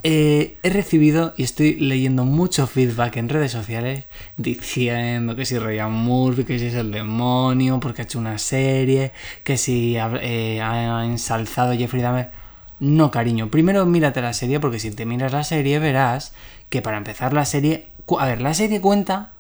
Eh, he recibido y estoy leyendo mucho feedback en redes sociales diciendo que si Ryan Murphy, que si es el demonio, porque ha hecho una serie, que si ha, eh, ensalzado Jeffrey Dahmer. No, cariño. Primero mírate la serie, porque si te miras la serie verás que para empezar la serie... A ver, la serie cuenta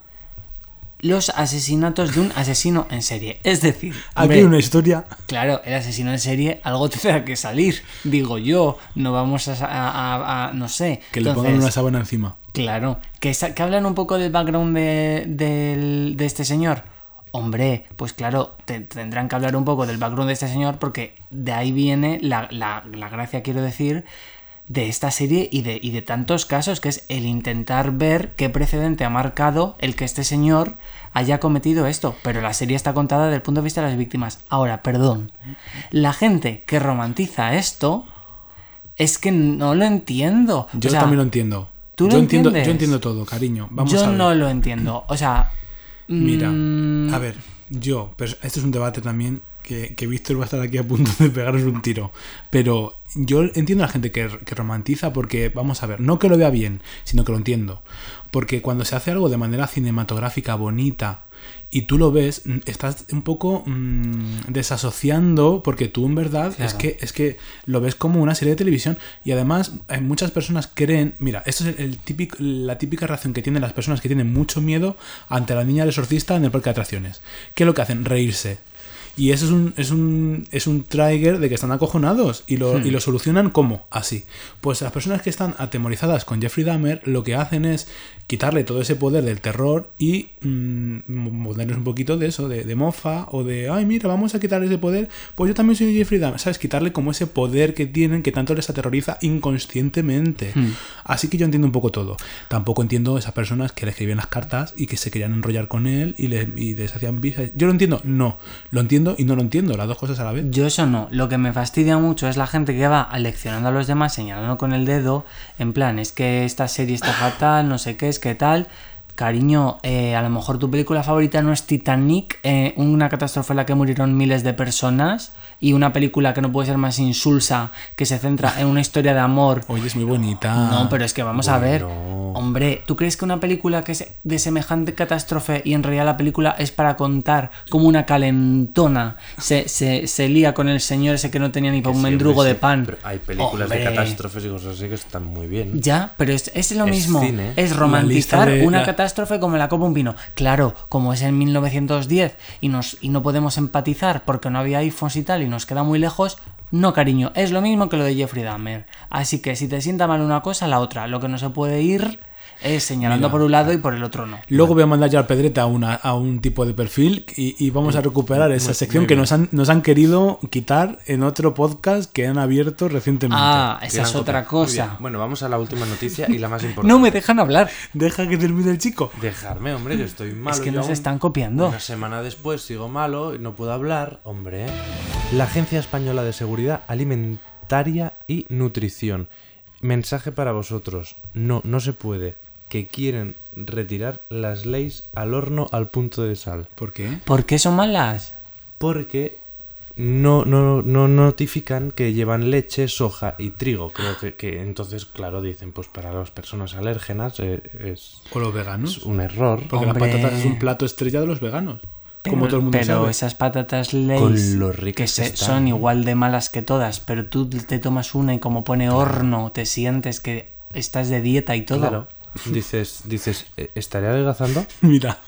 los asesinatos de un asesino en serie. Es decir, Aquí hay una historia. Claro, el asesino en serie, algo tendrá que salir, digo yo. No vamos a, a- a- a- no sé. Que le pongan una sábana encima. Claro, que, que hablan un poco del background de, de este señor. Hombre, pues claro, te- tendrán que hablar un poco del background de este señor porque de ahí viene la, la- la gracia, quiero decir, de esta serie y de, y de tantos casos, que es el intentar ver qué precedente ha marcado el que este señor haya cometido esto. Pero la serie está contada desde el punto de vista de las víctimas. Ahora, perdón, la gente que romantiza esto es que no lo entiendo. O Yo sea, también lo entiendo. ¿tú lo yo entiendo, entiendes? yo entiendo todo, cariño. Vamos yo a ver. no lo entiendo. O sea. Mira, mm, a ver, yo, pero esto es un debate también que, que Víctor va a estar aquí a punto de pegaros un tiro. Pero yo entiendo a la gente que, que romantiza porque, vamos a ver, no que lo vea bien, sino que lo entiendo. Porque cuando se hace algo de manera cinematográfica bonita y tú lo ves, mm, estás un poco mm, desasociando porque tú en verdad es, que, es que lo ves como una serie de televisión y además eh, muchas personas creen, mira, esto es el típico, la típica reacción que tienen las personas que tienen mucho miedo ante la niña del exorcista en el parque de atracciones. ¿Qué es lo que hacen? Reírse. Y eso es un, es un, es un trigger de que están acojonados y lo, y lo solucionan como así. Pues las personas que están atemorizadas con Jeffrey Dahmer lo que hacen es quitarle todo ese poder del terror y mm, ponerles un poquito de eso, de, de mofa o de, ay, mira, vamos a quitarle ese poder. Pues yo también soy Jeffrey Dahmer, ¿sabes? Quitarle como ese poder que tienen que tanto les aterroriza inconscientemente. Así que yo entiendo un poco todo. Tampoco entiendo esas personas que le escribían las cartas y que se querían enrollar con él y, le- y les hacían visas. Yo lo entiendo, no. Lo entiendo y no lo entiendo, las dos cosas a la vez. Yo eso no. Lo que me fastidia mucho es la gente que va aleccionando a los demás, señalando con el dedo, en plan, es que esta serie está fatal, no sé qué, es que tal. Cariño, eh, a lo mejor tu película favorita no es Titanic, eh, una catástrofe en la que murieron miles de personas, y una película que no puede ser más insulsa, que se centra en una historia de amor *laughs* Oye, es muy bonita. No, pero es que vamos a ver. Hombre, ¿tú crees que una película que es de semejante catástrofe y en realidad la película es para contar cómo una calentona se, se, se lía con el señor ese que no tenía ni para un mendrugo de pan? pero hay películas Hombre. de catástrofes y cosas así que están muy bien. Ya, pero es, es lo Es mismo. cine. Es romantizar de- una la- catástrofe como la Copa un Pino. Claro, como es en 1910 y, nos, y no podemos empatizar porque no había iPhones y tal y nos queda muy lejos. No, cariño, es lo mismo que lo de Jeffrey Dahmer. Así que si te sienta mal una cosa, la otra. Lo que no se puede ir es señalando Mira. por un lado y por el otro no. Luego voy a mandar ya al Pedreta a, una, a un tipo de perfil y, y vamos a recuperar esa sección muy que nos han, nos han querido quitar en otro podcast que han abierto recientemente. Ah, esa es otra cosa. Bueno, vamos a la última noticia y la más importante. *laughs* No me dejan hablar. Deja que termine el chico. Dejarme, hombre, que estoy malo. Es que nos aún. están copiando. Una semana después sigo malo y no puedo hablar, hombre. La Agencia Española de Seguridad Alimentaria y Nutrición. Mensaje para vosotros. No, no se puede. Que quieren retirar las leyes al horno al punto de sal. ¿Por qué? ¿Por qué son malas? Porque no, no, no notifican que llevan leche, soja y trigo. Creo que, que entonces, claro, dicen, pues para las personas alérgenas eh, es, ¿O los es veganos? un error. Porque Hombre. la patata es un plato estrella de los veganos. Como Pero- todo el mundo pero sabe. esas patatas Lay's que se- están. son igual de malas que todas, pero tú te tomas una y como pone horno, te sientes que estás de dieta y todo. Claro. Dices, dices, "Eh, ¿estaré adelgazando? *laughs* Mira,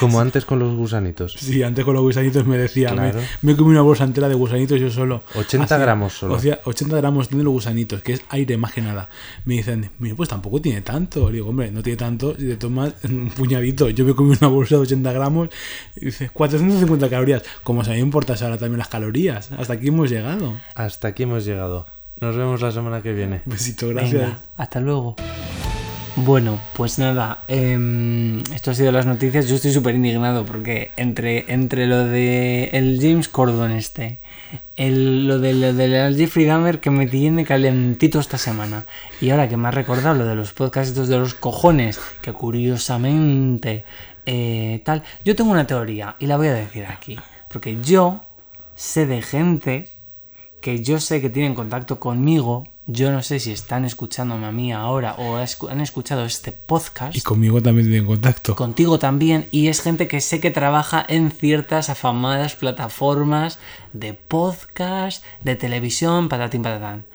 Como antes con los gusanitos. Sí, antes con los gusanitos me decía, me- Claro. me, he comido una bolsa entera de gusanitos yo solo. 80 gramos solo. O sea, 80 gramos tiene los gusanitos, que es aire más que nada. Me dicen, mira, pues tampoco tiene tanto. Le digo, hombre, no tiene tanto si te tomas un puñadito. Yo me he comido una bolsa de 80 gramos y dice, 450 calorías. Como si a mí me importase ahora también las calorías. Hasta aquí hemos llegado. Hasta aquí hemos llegado. Nos vemos la semana que viene. Besito, gracias. Venga, hasta luego. Bueno, pues nada, em, esto ha sido las noticias. Yo estoy súper indignado porque entre, entre lo de el James Corden este, el, lo de lo del Jeffrey Dahmer que me tiene calentito esta semana, y ahora que me ha recordado lo de los podcasts de los cojones, que curiosamente eh, tal, yo tengo una teoría y la voy a decir aquí, porque yo sé de gente que yo sé que tienen contacto conmigo. Yo no sé si están escuchándome a mí ahora o han escuchado este podcast. Y conmigo también tienen contacto. Contigo también. Y es gente que sé que trabaja en ciertas afamadas plataformas de podcast, de televisión, patatín patatán.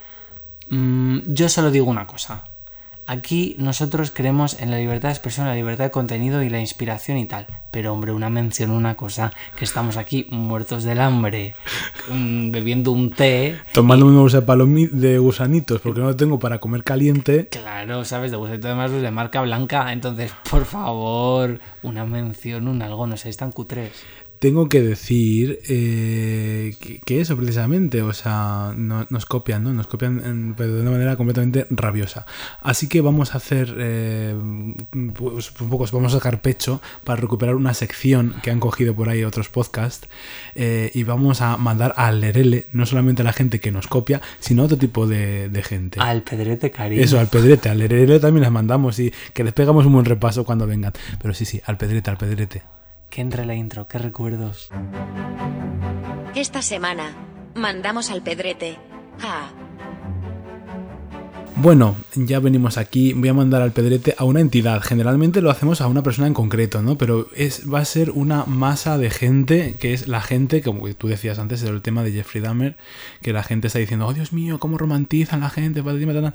Mm, yo solo digo una cosa. Aquí nosotros creemos en la libertad de expresión, la libertad de contenido y la inspiración y tal. Pero hombre, una mención, una cosa, que estamos aquí muertos del hambre, mm, bebiendo un té. Tomando una bolsa de, gusanitos porque no lo tengo para comer caliente. Claro, ¿sabes? De boceto de más de marca blanca. Entonces, por favor, una mención, un algo, no sé, están cutres. Tengo que decir eh, que, que eso precisamente, o sea, no- nos copian, ¿no? Nos copian en- pero de una manera completamente rabiosa. Así que vamos a hacer, eh, pues, un poco, vamos a sacar pecho para recuperar una sección que han cogido por ahí otros podcasts eh, y vamos a mandar al Lerele, no solamente a la gente que nos copia, sino a otro tipo de, de gente. Al pedrete cariño. Eso, al pedrete, al Lerele también les mandamos y que les pegamos un buen repaso cuando vengan. Pero sí, sí, al pedrete, al pedrete. Que entre la intro, qué recuerdos. Esta semana, mandamos al pedrete. A. Bueno, ya venimos aquí. Voy a mandar al pedrete a una entidad. Generalmente lo hacemos a una persona en concreto, ¿no? Pero es, va a ser una masa de gente, que es la gente, como tú decías antes, del tema de Jeffrey Dahmer, que la gente está diciendo, oh Dios mío, cómo romantizan la gente, patatín, patatán".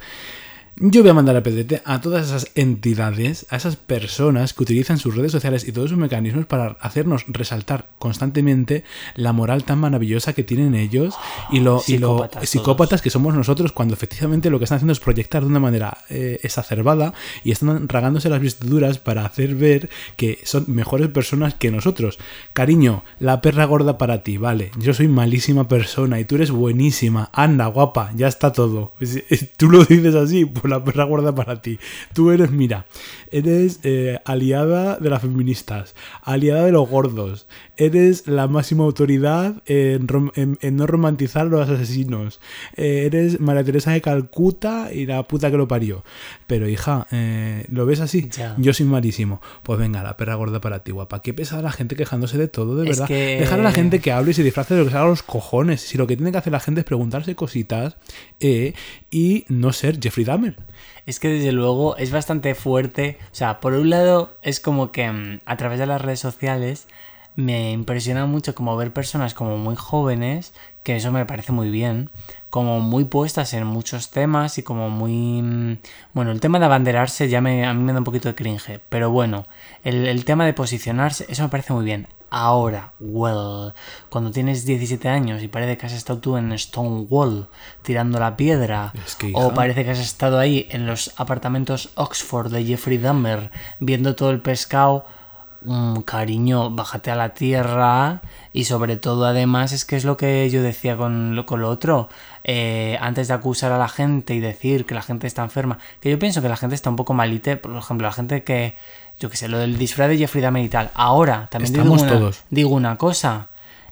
Yo voy a mandar al pedrete a todas esas entidades, a esas personas que utilizan sus redes sociales y todos sus mecanismos para hacernos resaltar constantemente la moral tan maravillosa que tienen ellos y lo, y lo Psicópatas que somos nosotros cuando efectivamente lo que están haciendo es proyectar de una manera eh, exacerbada y están ragándose las vestiduras para hacer ver que son mejores personas que nosotros. Cariño, la perra gorda para ti, vale. Yo soy malísima persona y tú eres buenísima. Anda, guapa, ya está todo. *laughs* Tú lo dices así, *laughs* la perra gorda para ti. Tú eres, mira, eres eh, aliada de las feministas, aliada de los gordos, eres la máxima autoridad en, rom- en- en no romantizar a los asesinos, eh, eres María Teresa de Calcuta y la puta que lo parió. Pero hija, eh, ¿lo ves así? Ya. Yo soy malísimo. Pues venga, la perra gorda para ti, guapa. Qué pesada la gente quejándose de todo, de Es verdad. que- Dejar a la gente que hable y se disfrace de lo que se haga los cojones. Si lo que tiene que hacer la gente es preguntarse cositas eh, y no ser Jeffrey Dahmer. Es que desde luego es bastante fuerte. O sea, por un lado es como que mm, a través de las redes sociales me impresiona mucho como ver personas como muy jóvenes, que eso me parece muy bien, como muy puestas en muchos temas y como muy... mm, Bueno, el tema de abanderarse ya me, a mí me da un poquito de cringe, pero bueno, el, el tema de posicionarse, eso me parece muy bien. Ahora, well, cuando tienes 17 años y parece que has estado tú en Stonewall tirando la piedra, Es que, o parece que has estado ahí en los apartamentos Oxford de Jeffrey Dahmer viendo todo el pescado. Mm, cariño, bájate a la tierra y sobre todo además es que es lo que yo decía con lo, con lo otro. Eh, antes de acusar a la gente y decir que la gente está enferma, que yo pienso que la gente está un poco malite, por ejemplo, la gente que, yo que sé, lo del disfraz de Jeffrey Dahmer y tal. Ahora, también digo Estamos una, todos. digo una cosa,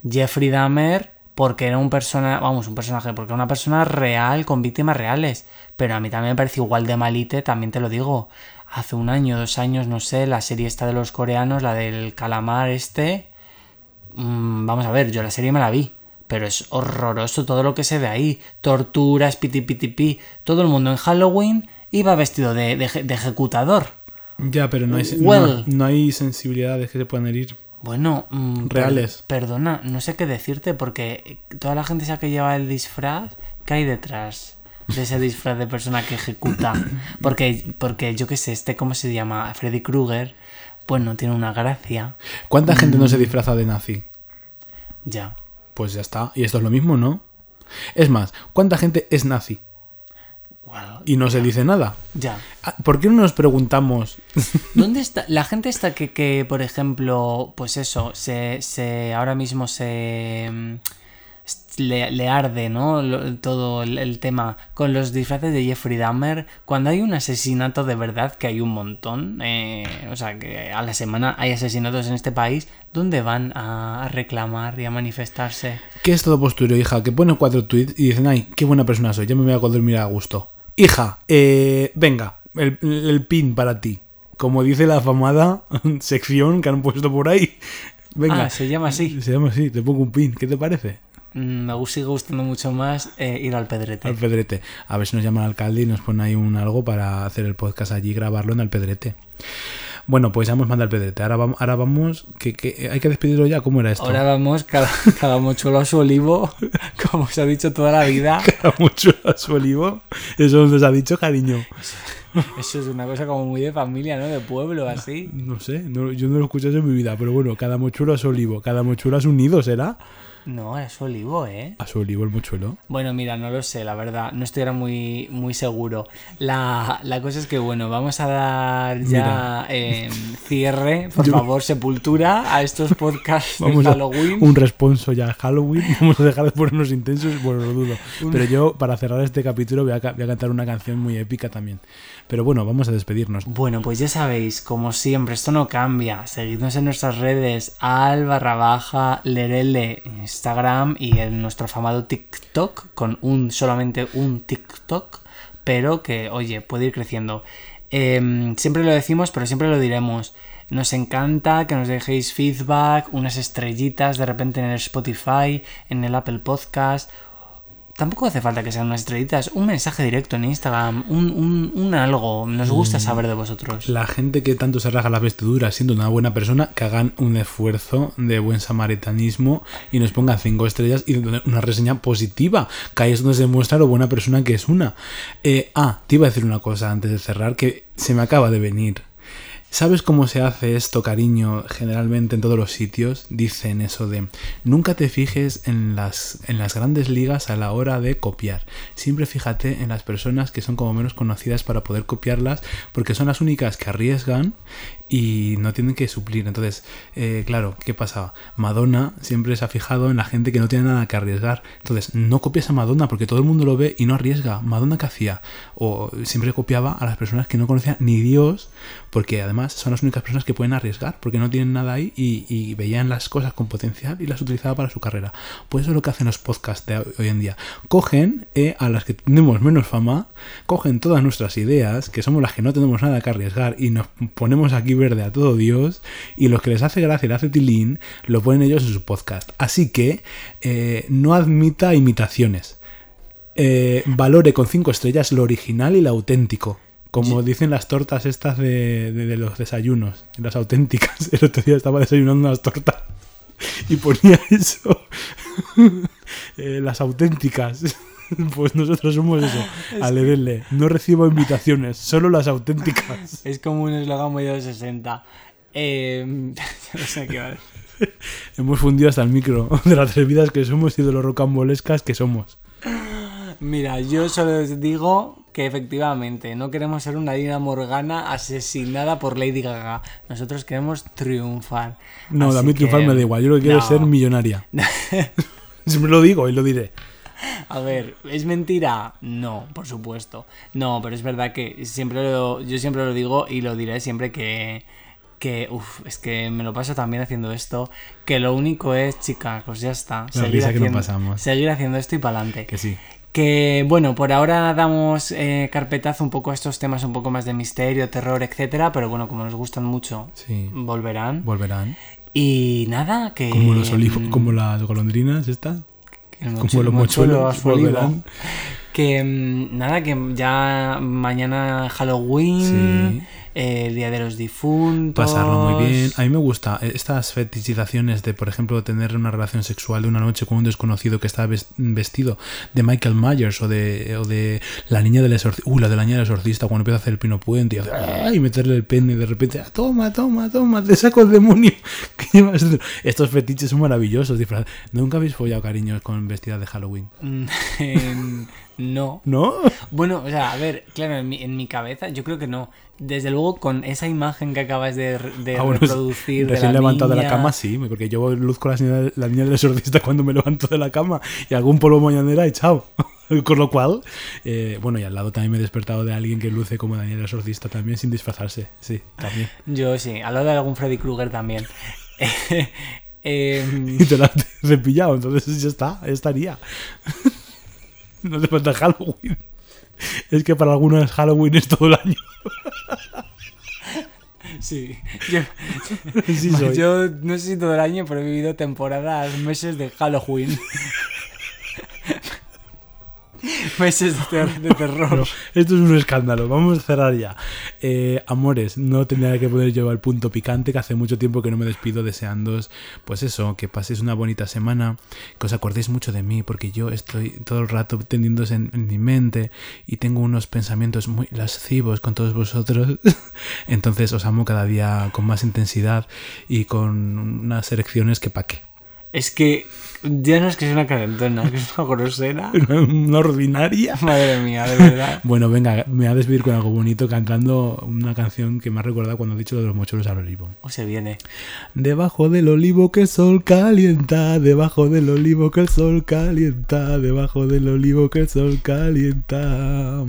Jeffrey Dahmer porque era un persona, vamos, un personaje, porque era una persona real con víctimas reales, pero a mí también me parece igual de malite, también te lo digo. Hace un año, dos años, no sé, la serie esta de los coreanos, la del calamar este, mm, vamos a ver, yo la serie me la vi, pero es horroroso todo lo que se ve ahí, torturas, piti piti pi, todo el mundo en Halloween iba vestido de, de eje- de ejecutador. Ya, pero no hay, Well. no, no hay sensibilidades que se puedan herir. Bueno, mm, per- Reales. perdona, no sé qué decirte porque toda la gente esa que lleva el disfraz, ¿qué hay detrás de ese disfraz de persona que ejecuta? Porque, porque yo qué sé, este, ¿cómo se llama? Freddy Krueger. Bueno, tiene una gracia. ¿Cuánta gente Mm. no se disfraza de nazi? Ya. Pues ya está. Y esto es lo mismo, ¿no? Es más, ¿cuánta gente es nazi? Y no se dice nada. ya. Ah, ¿Por qué no nos preguntamos? *laughs* ¿Dónde está? La gente está que, que por ejemplo, pues eso, se, se ahora mismo se mm, le, le arde, ¿no? Lo- todo el, el tema con los disfraces de Jeffrey Dahmer. Cuando hay un asesinato de verdad, que hay un montón, eh, o sea, que a la semana hay asesinatos en este país, ¿dónde van a, a reclamar y a manifestarse? ¿Qué es todo postureo, hija? Que ponen cuatro tweets y dicen, ay, qué buena persona soy, ya me voy a dormir a gusto. Hija, eh, venga, el, el pin para ti. Como dice la afamada *laughs* sección que han puesto por ahí. Venga, Ah, se llama así. se llama así, te pongo un pin. ¿Qué te parece? Mm, Me gu- sigue gustando mucho más eh, ir al pedrete. Al pedrete. A ver si nos llama el alcalde y nos pone ahí un algo para hacer el podcast allí y grabarlo en el pedrete. Bueno, pues ya hemos mandado al pedrete. Ahora vamos, ahora vamos que, que hay que despedirlo ya. ¿Cómo era esto? Ahora vamos cada, *laughs* cada mochuelo a su olivo, *laughs* como se ha dicho toda la vida. *laughs* mucho a su olivo. Eso nos ha dicho, cariño. Eso es una cosa como muy de familia, ¿no? De pueblo, así. No sé, no- yo no lo he escuchado en mi vida, pero bueno, cada mochuelo a su olivo. Cada mochuelo a su nido, ¿será? No, es su olivo, ¿eh? A su olivo el mochuelo. Bueno, mira, no lo sé, la verdad. No estoy ahora muy, muy seguro. La, la cosa es que, bueno, vamos a dar ya eh, cierre, *laughs* por Yo- favor, sepultura a estos podcasts Vamos de a Halloween. un responso ya a Halloween. *laughs* Vamos a dejar de ponernos intensos, bueno, lo dudo. Pero yo, para cerrar este capítulo, voy a, ca- voy a cantar una canción muy épica también. Pero bueno, vamos a despedirnos. Bueno, pues ya sabéis, como siempre, esto no cambia. Seguidnos en nuestras redes, al barra baja lerele Instagram y en nuestro afamado TikTok, con un solamente un TikTok, pero que, oye, puede ir creciendo. Em, siempre lo decimos, pero siempre lo diremos. Nos encanta que nos dejéis feedback, unas estrellitas de repente en el Spotify, en el Apple Podcast. Tampoco hace falta que sean unas estrellitas, un mensaje directo en Instagram, un, un- un algo. Nos gusta saber de vosotros. La gente que tanto se rasga las vestiduras siendo una buena persona, que hagan un esfuerzo de buen samaritanismo y nos pongan cinco estrellas y una reseña positiva, que ahí es donde se muestra lo buena persona que es una. Eh, ah, te iba a decir una cosa antes de cerrar que se me acaba de venir. ¿Sabes cómo se hace esto, cariño, generalmente en todos los sitios? Dicen eso de nunca te fijes en las, en las grandes ligas a la hora de copiar. Siempre fíjate en las personas que son como menos conocidas para poder copiarlas, porque son las únicas que arriesgan y no tienen que suplir. Entonces, eh, claro, ¿qué pasaba? Madonna siempre se ha fijado en la gente que no tiene nada que arriesgar. Entonces, no copias a Madonna porque todo el mundo lo ve y no arriesga. ¿Madonna qué hacía? O siempre copiaba a las personas que no conocían ni Dios, porque además son las únicas personas que pueden arriesgar, porque no tienen nada ahí y, veían las cosas con potencial y las utilizaba para su carrera. Pues eso es lo que hacen los podcasts de hoy en día. Cogen eh, a las que tenemos menos fama, cogen todas nuestras ideas, que somos las que no tenemos nada que arriesgar, y nos ponemos aquí verde a todo Dios, y los que les hace gracia y le hace tilín, lo ponen ellos en su podcast. Así que eh, no admita imitaciones. Eh, valore con cinco estrellas lo original y lo auténtico. Como dicen las tortas estas de, de- de los desayunos, las auténticas. *laughs* El otro día estaba desayunando unas tortas y ponía eso. *laughs* Eh, las auténticas. *laughs* *laughs* Pues nosotros somos eso. *laughs* Alerele. No recibo invitaciones, solo las auténticas. *laughs* Es como un eslogan muy de los 60. Eh, no sé qué va a decir. Hemos fundido hasta el micro de las atrevidas que somos y de los rocambolescas que somos. Mira, yo solo os digo que efectivamente no queremos ser una Dina Morgana asesinada por Lady Gaga. Nosotros queremos triunfar. No, a mí que- triunfar me da igual. Yo lo que quiero No. es ser millonaria. Siempre lo digo y lo diré. A ver, ¿es mentira? No, por supuesto. No, pero es verdad que siempre lo, yo siempre lo digo y lo diré siempre que, que uf, es que me lo paso también haciendo esto, que lo único es, chicas, pues ya está. La risa que nos pasamos. seguir haciendo esto y para adelante. Que sí. Que bueno, por ahora damos eh, carpetazo un poco a estos temas un poco más de misterio, terror, etcétera, pero bueno, como nos gustan mucho, Sí. volverán. Volverán. Y nada, que... Como los olivos, mm, como las golondrinas, estas. El Como mochuelo- los mochuelo mochuelos volverán. Que mm, nada, que ya mañana Halloween. Sí. eh, el Día de los Difuntos. Pasarlo muy bien. A mí me gusta eh, estas fetichizaciones de, por ejemplo, tener una relación sexual de una noche con un desconocido que está ves- vestido de Michael Myers o de, o de la niña del exorcista. Uh, la de la niña del exorcista cuando empieza a hacer el pino puente y, hace, y meterle el pene y de repente, "Ah, toma, toma, toma, te saco el demonio *laughs* que llevas dentro". Estos fetiches son maravillosos. disfraz- ¿Nunca habéis follado cariños con vestidas de Halloween? *laughs* No. ¿No? Bueno, o sea, a ver, claro, en mi, en mi cabeza yo creo que no. Desde luego, con esa imagen que acabas de, de Ah, bueno, reproducir de recién la levantado de la cama, sí, porque yo luzco la niña, la niña del exorcista cuando me levanto de la cama y algún polvo mañanera y chao. *laughs* Con lo cual, eh, bueno, y al lado también me he despertado de alguien que luce como Daniel el exorcista también sin disfrazarse. Sí, también. Yo sí, al lado de algún Freddy Krueger también. *laughs* *laughs* Em, Y te la has cepillado, entonces ya está, ya estaría. *laughs* No te falta Halloween. Es que para algunos Halloween es todo el año. *laughs* sí, yo, *laughs* Sí, soy. yo no sé si todo el año, pero he vivido temporadas, meses de Halloween. *laughs* meses de, *laughs* ter- de terror. Esto es un escándalo. Vamos a cerrar ya. Eh, amores, no tendría que poder llevar el punto picante, que hace mucho tiempo que no me despido deseándoos, pues eso, que paséis una bonita semana, que os acordéis mucho de mí, porque yo estoy todo el rato teniéndose en, en mi mente y tengo unos pensamientos muy lascivos con todos vosotros. *laughs* Entonces os amo cada día con más intensidad y con unas elecciones que pa' qué. Es que ya no es que sea una calentona, es que es una grosera. *laughs* Una ordinaria. Madre mía, de verdad. *laughs* Bueno, venga, me voy a despedir con algo bonito cantando una canción que me ha recordado cuando he dicho lo de los mochuelos al olivo. O se viene. Debajo del olivo que el sol calienta, debajo del olivo que el sol calienta, debajo del olivo que el sol calienta.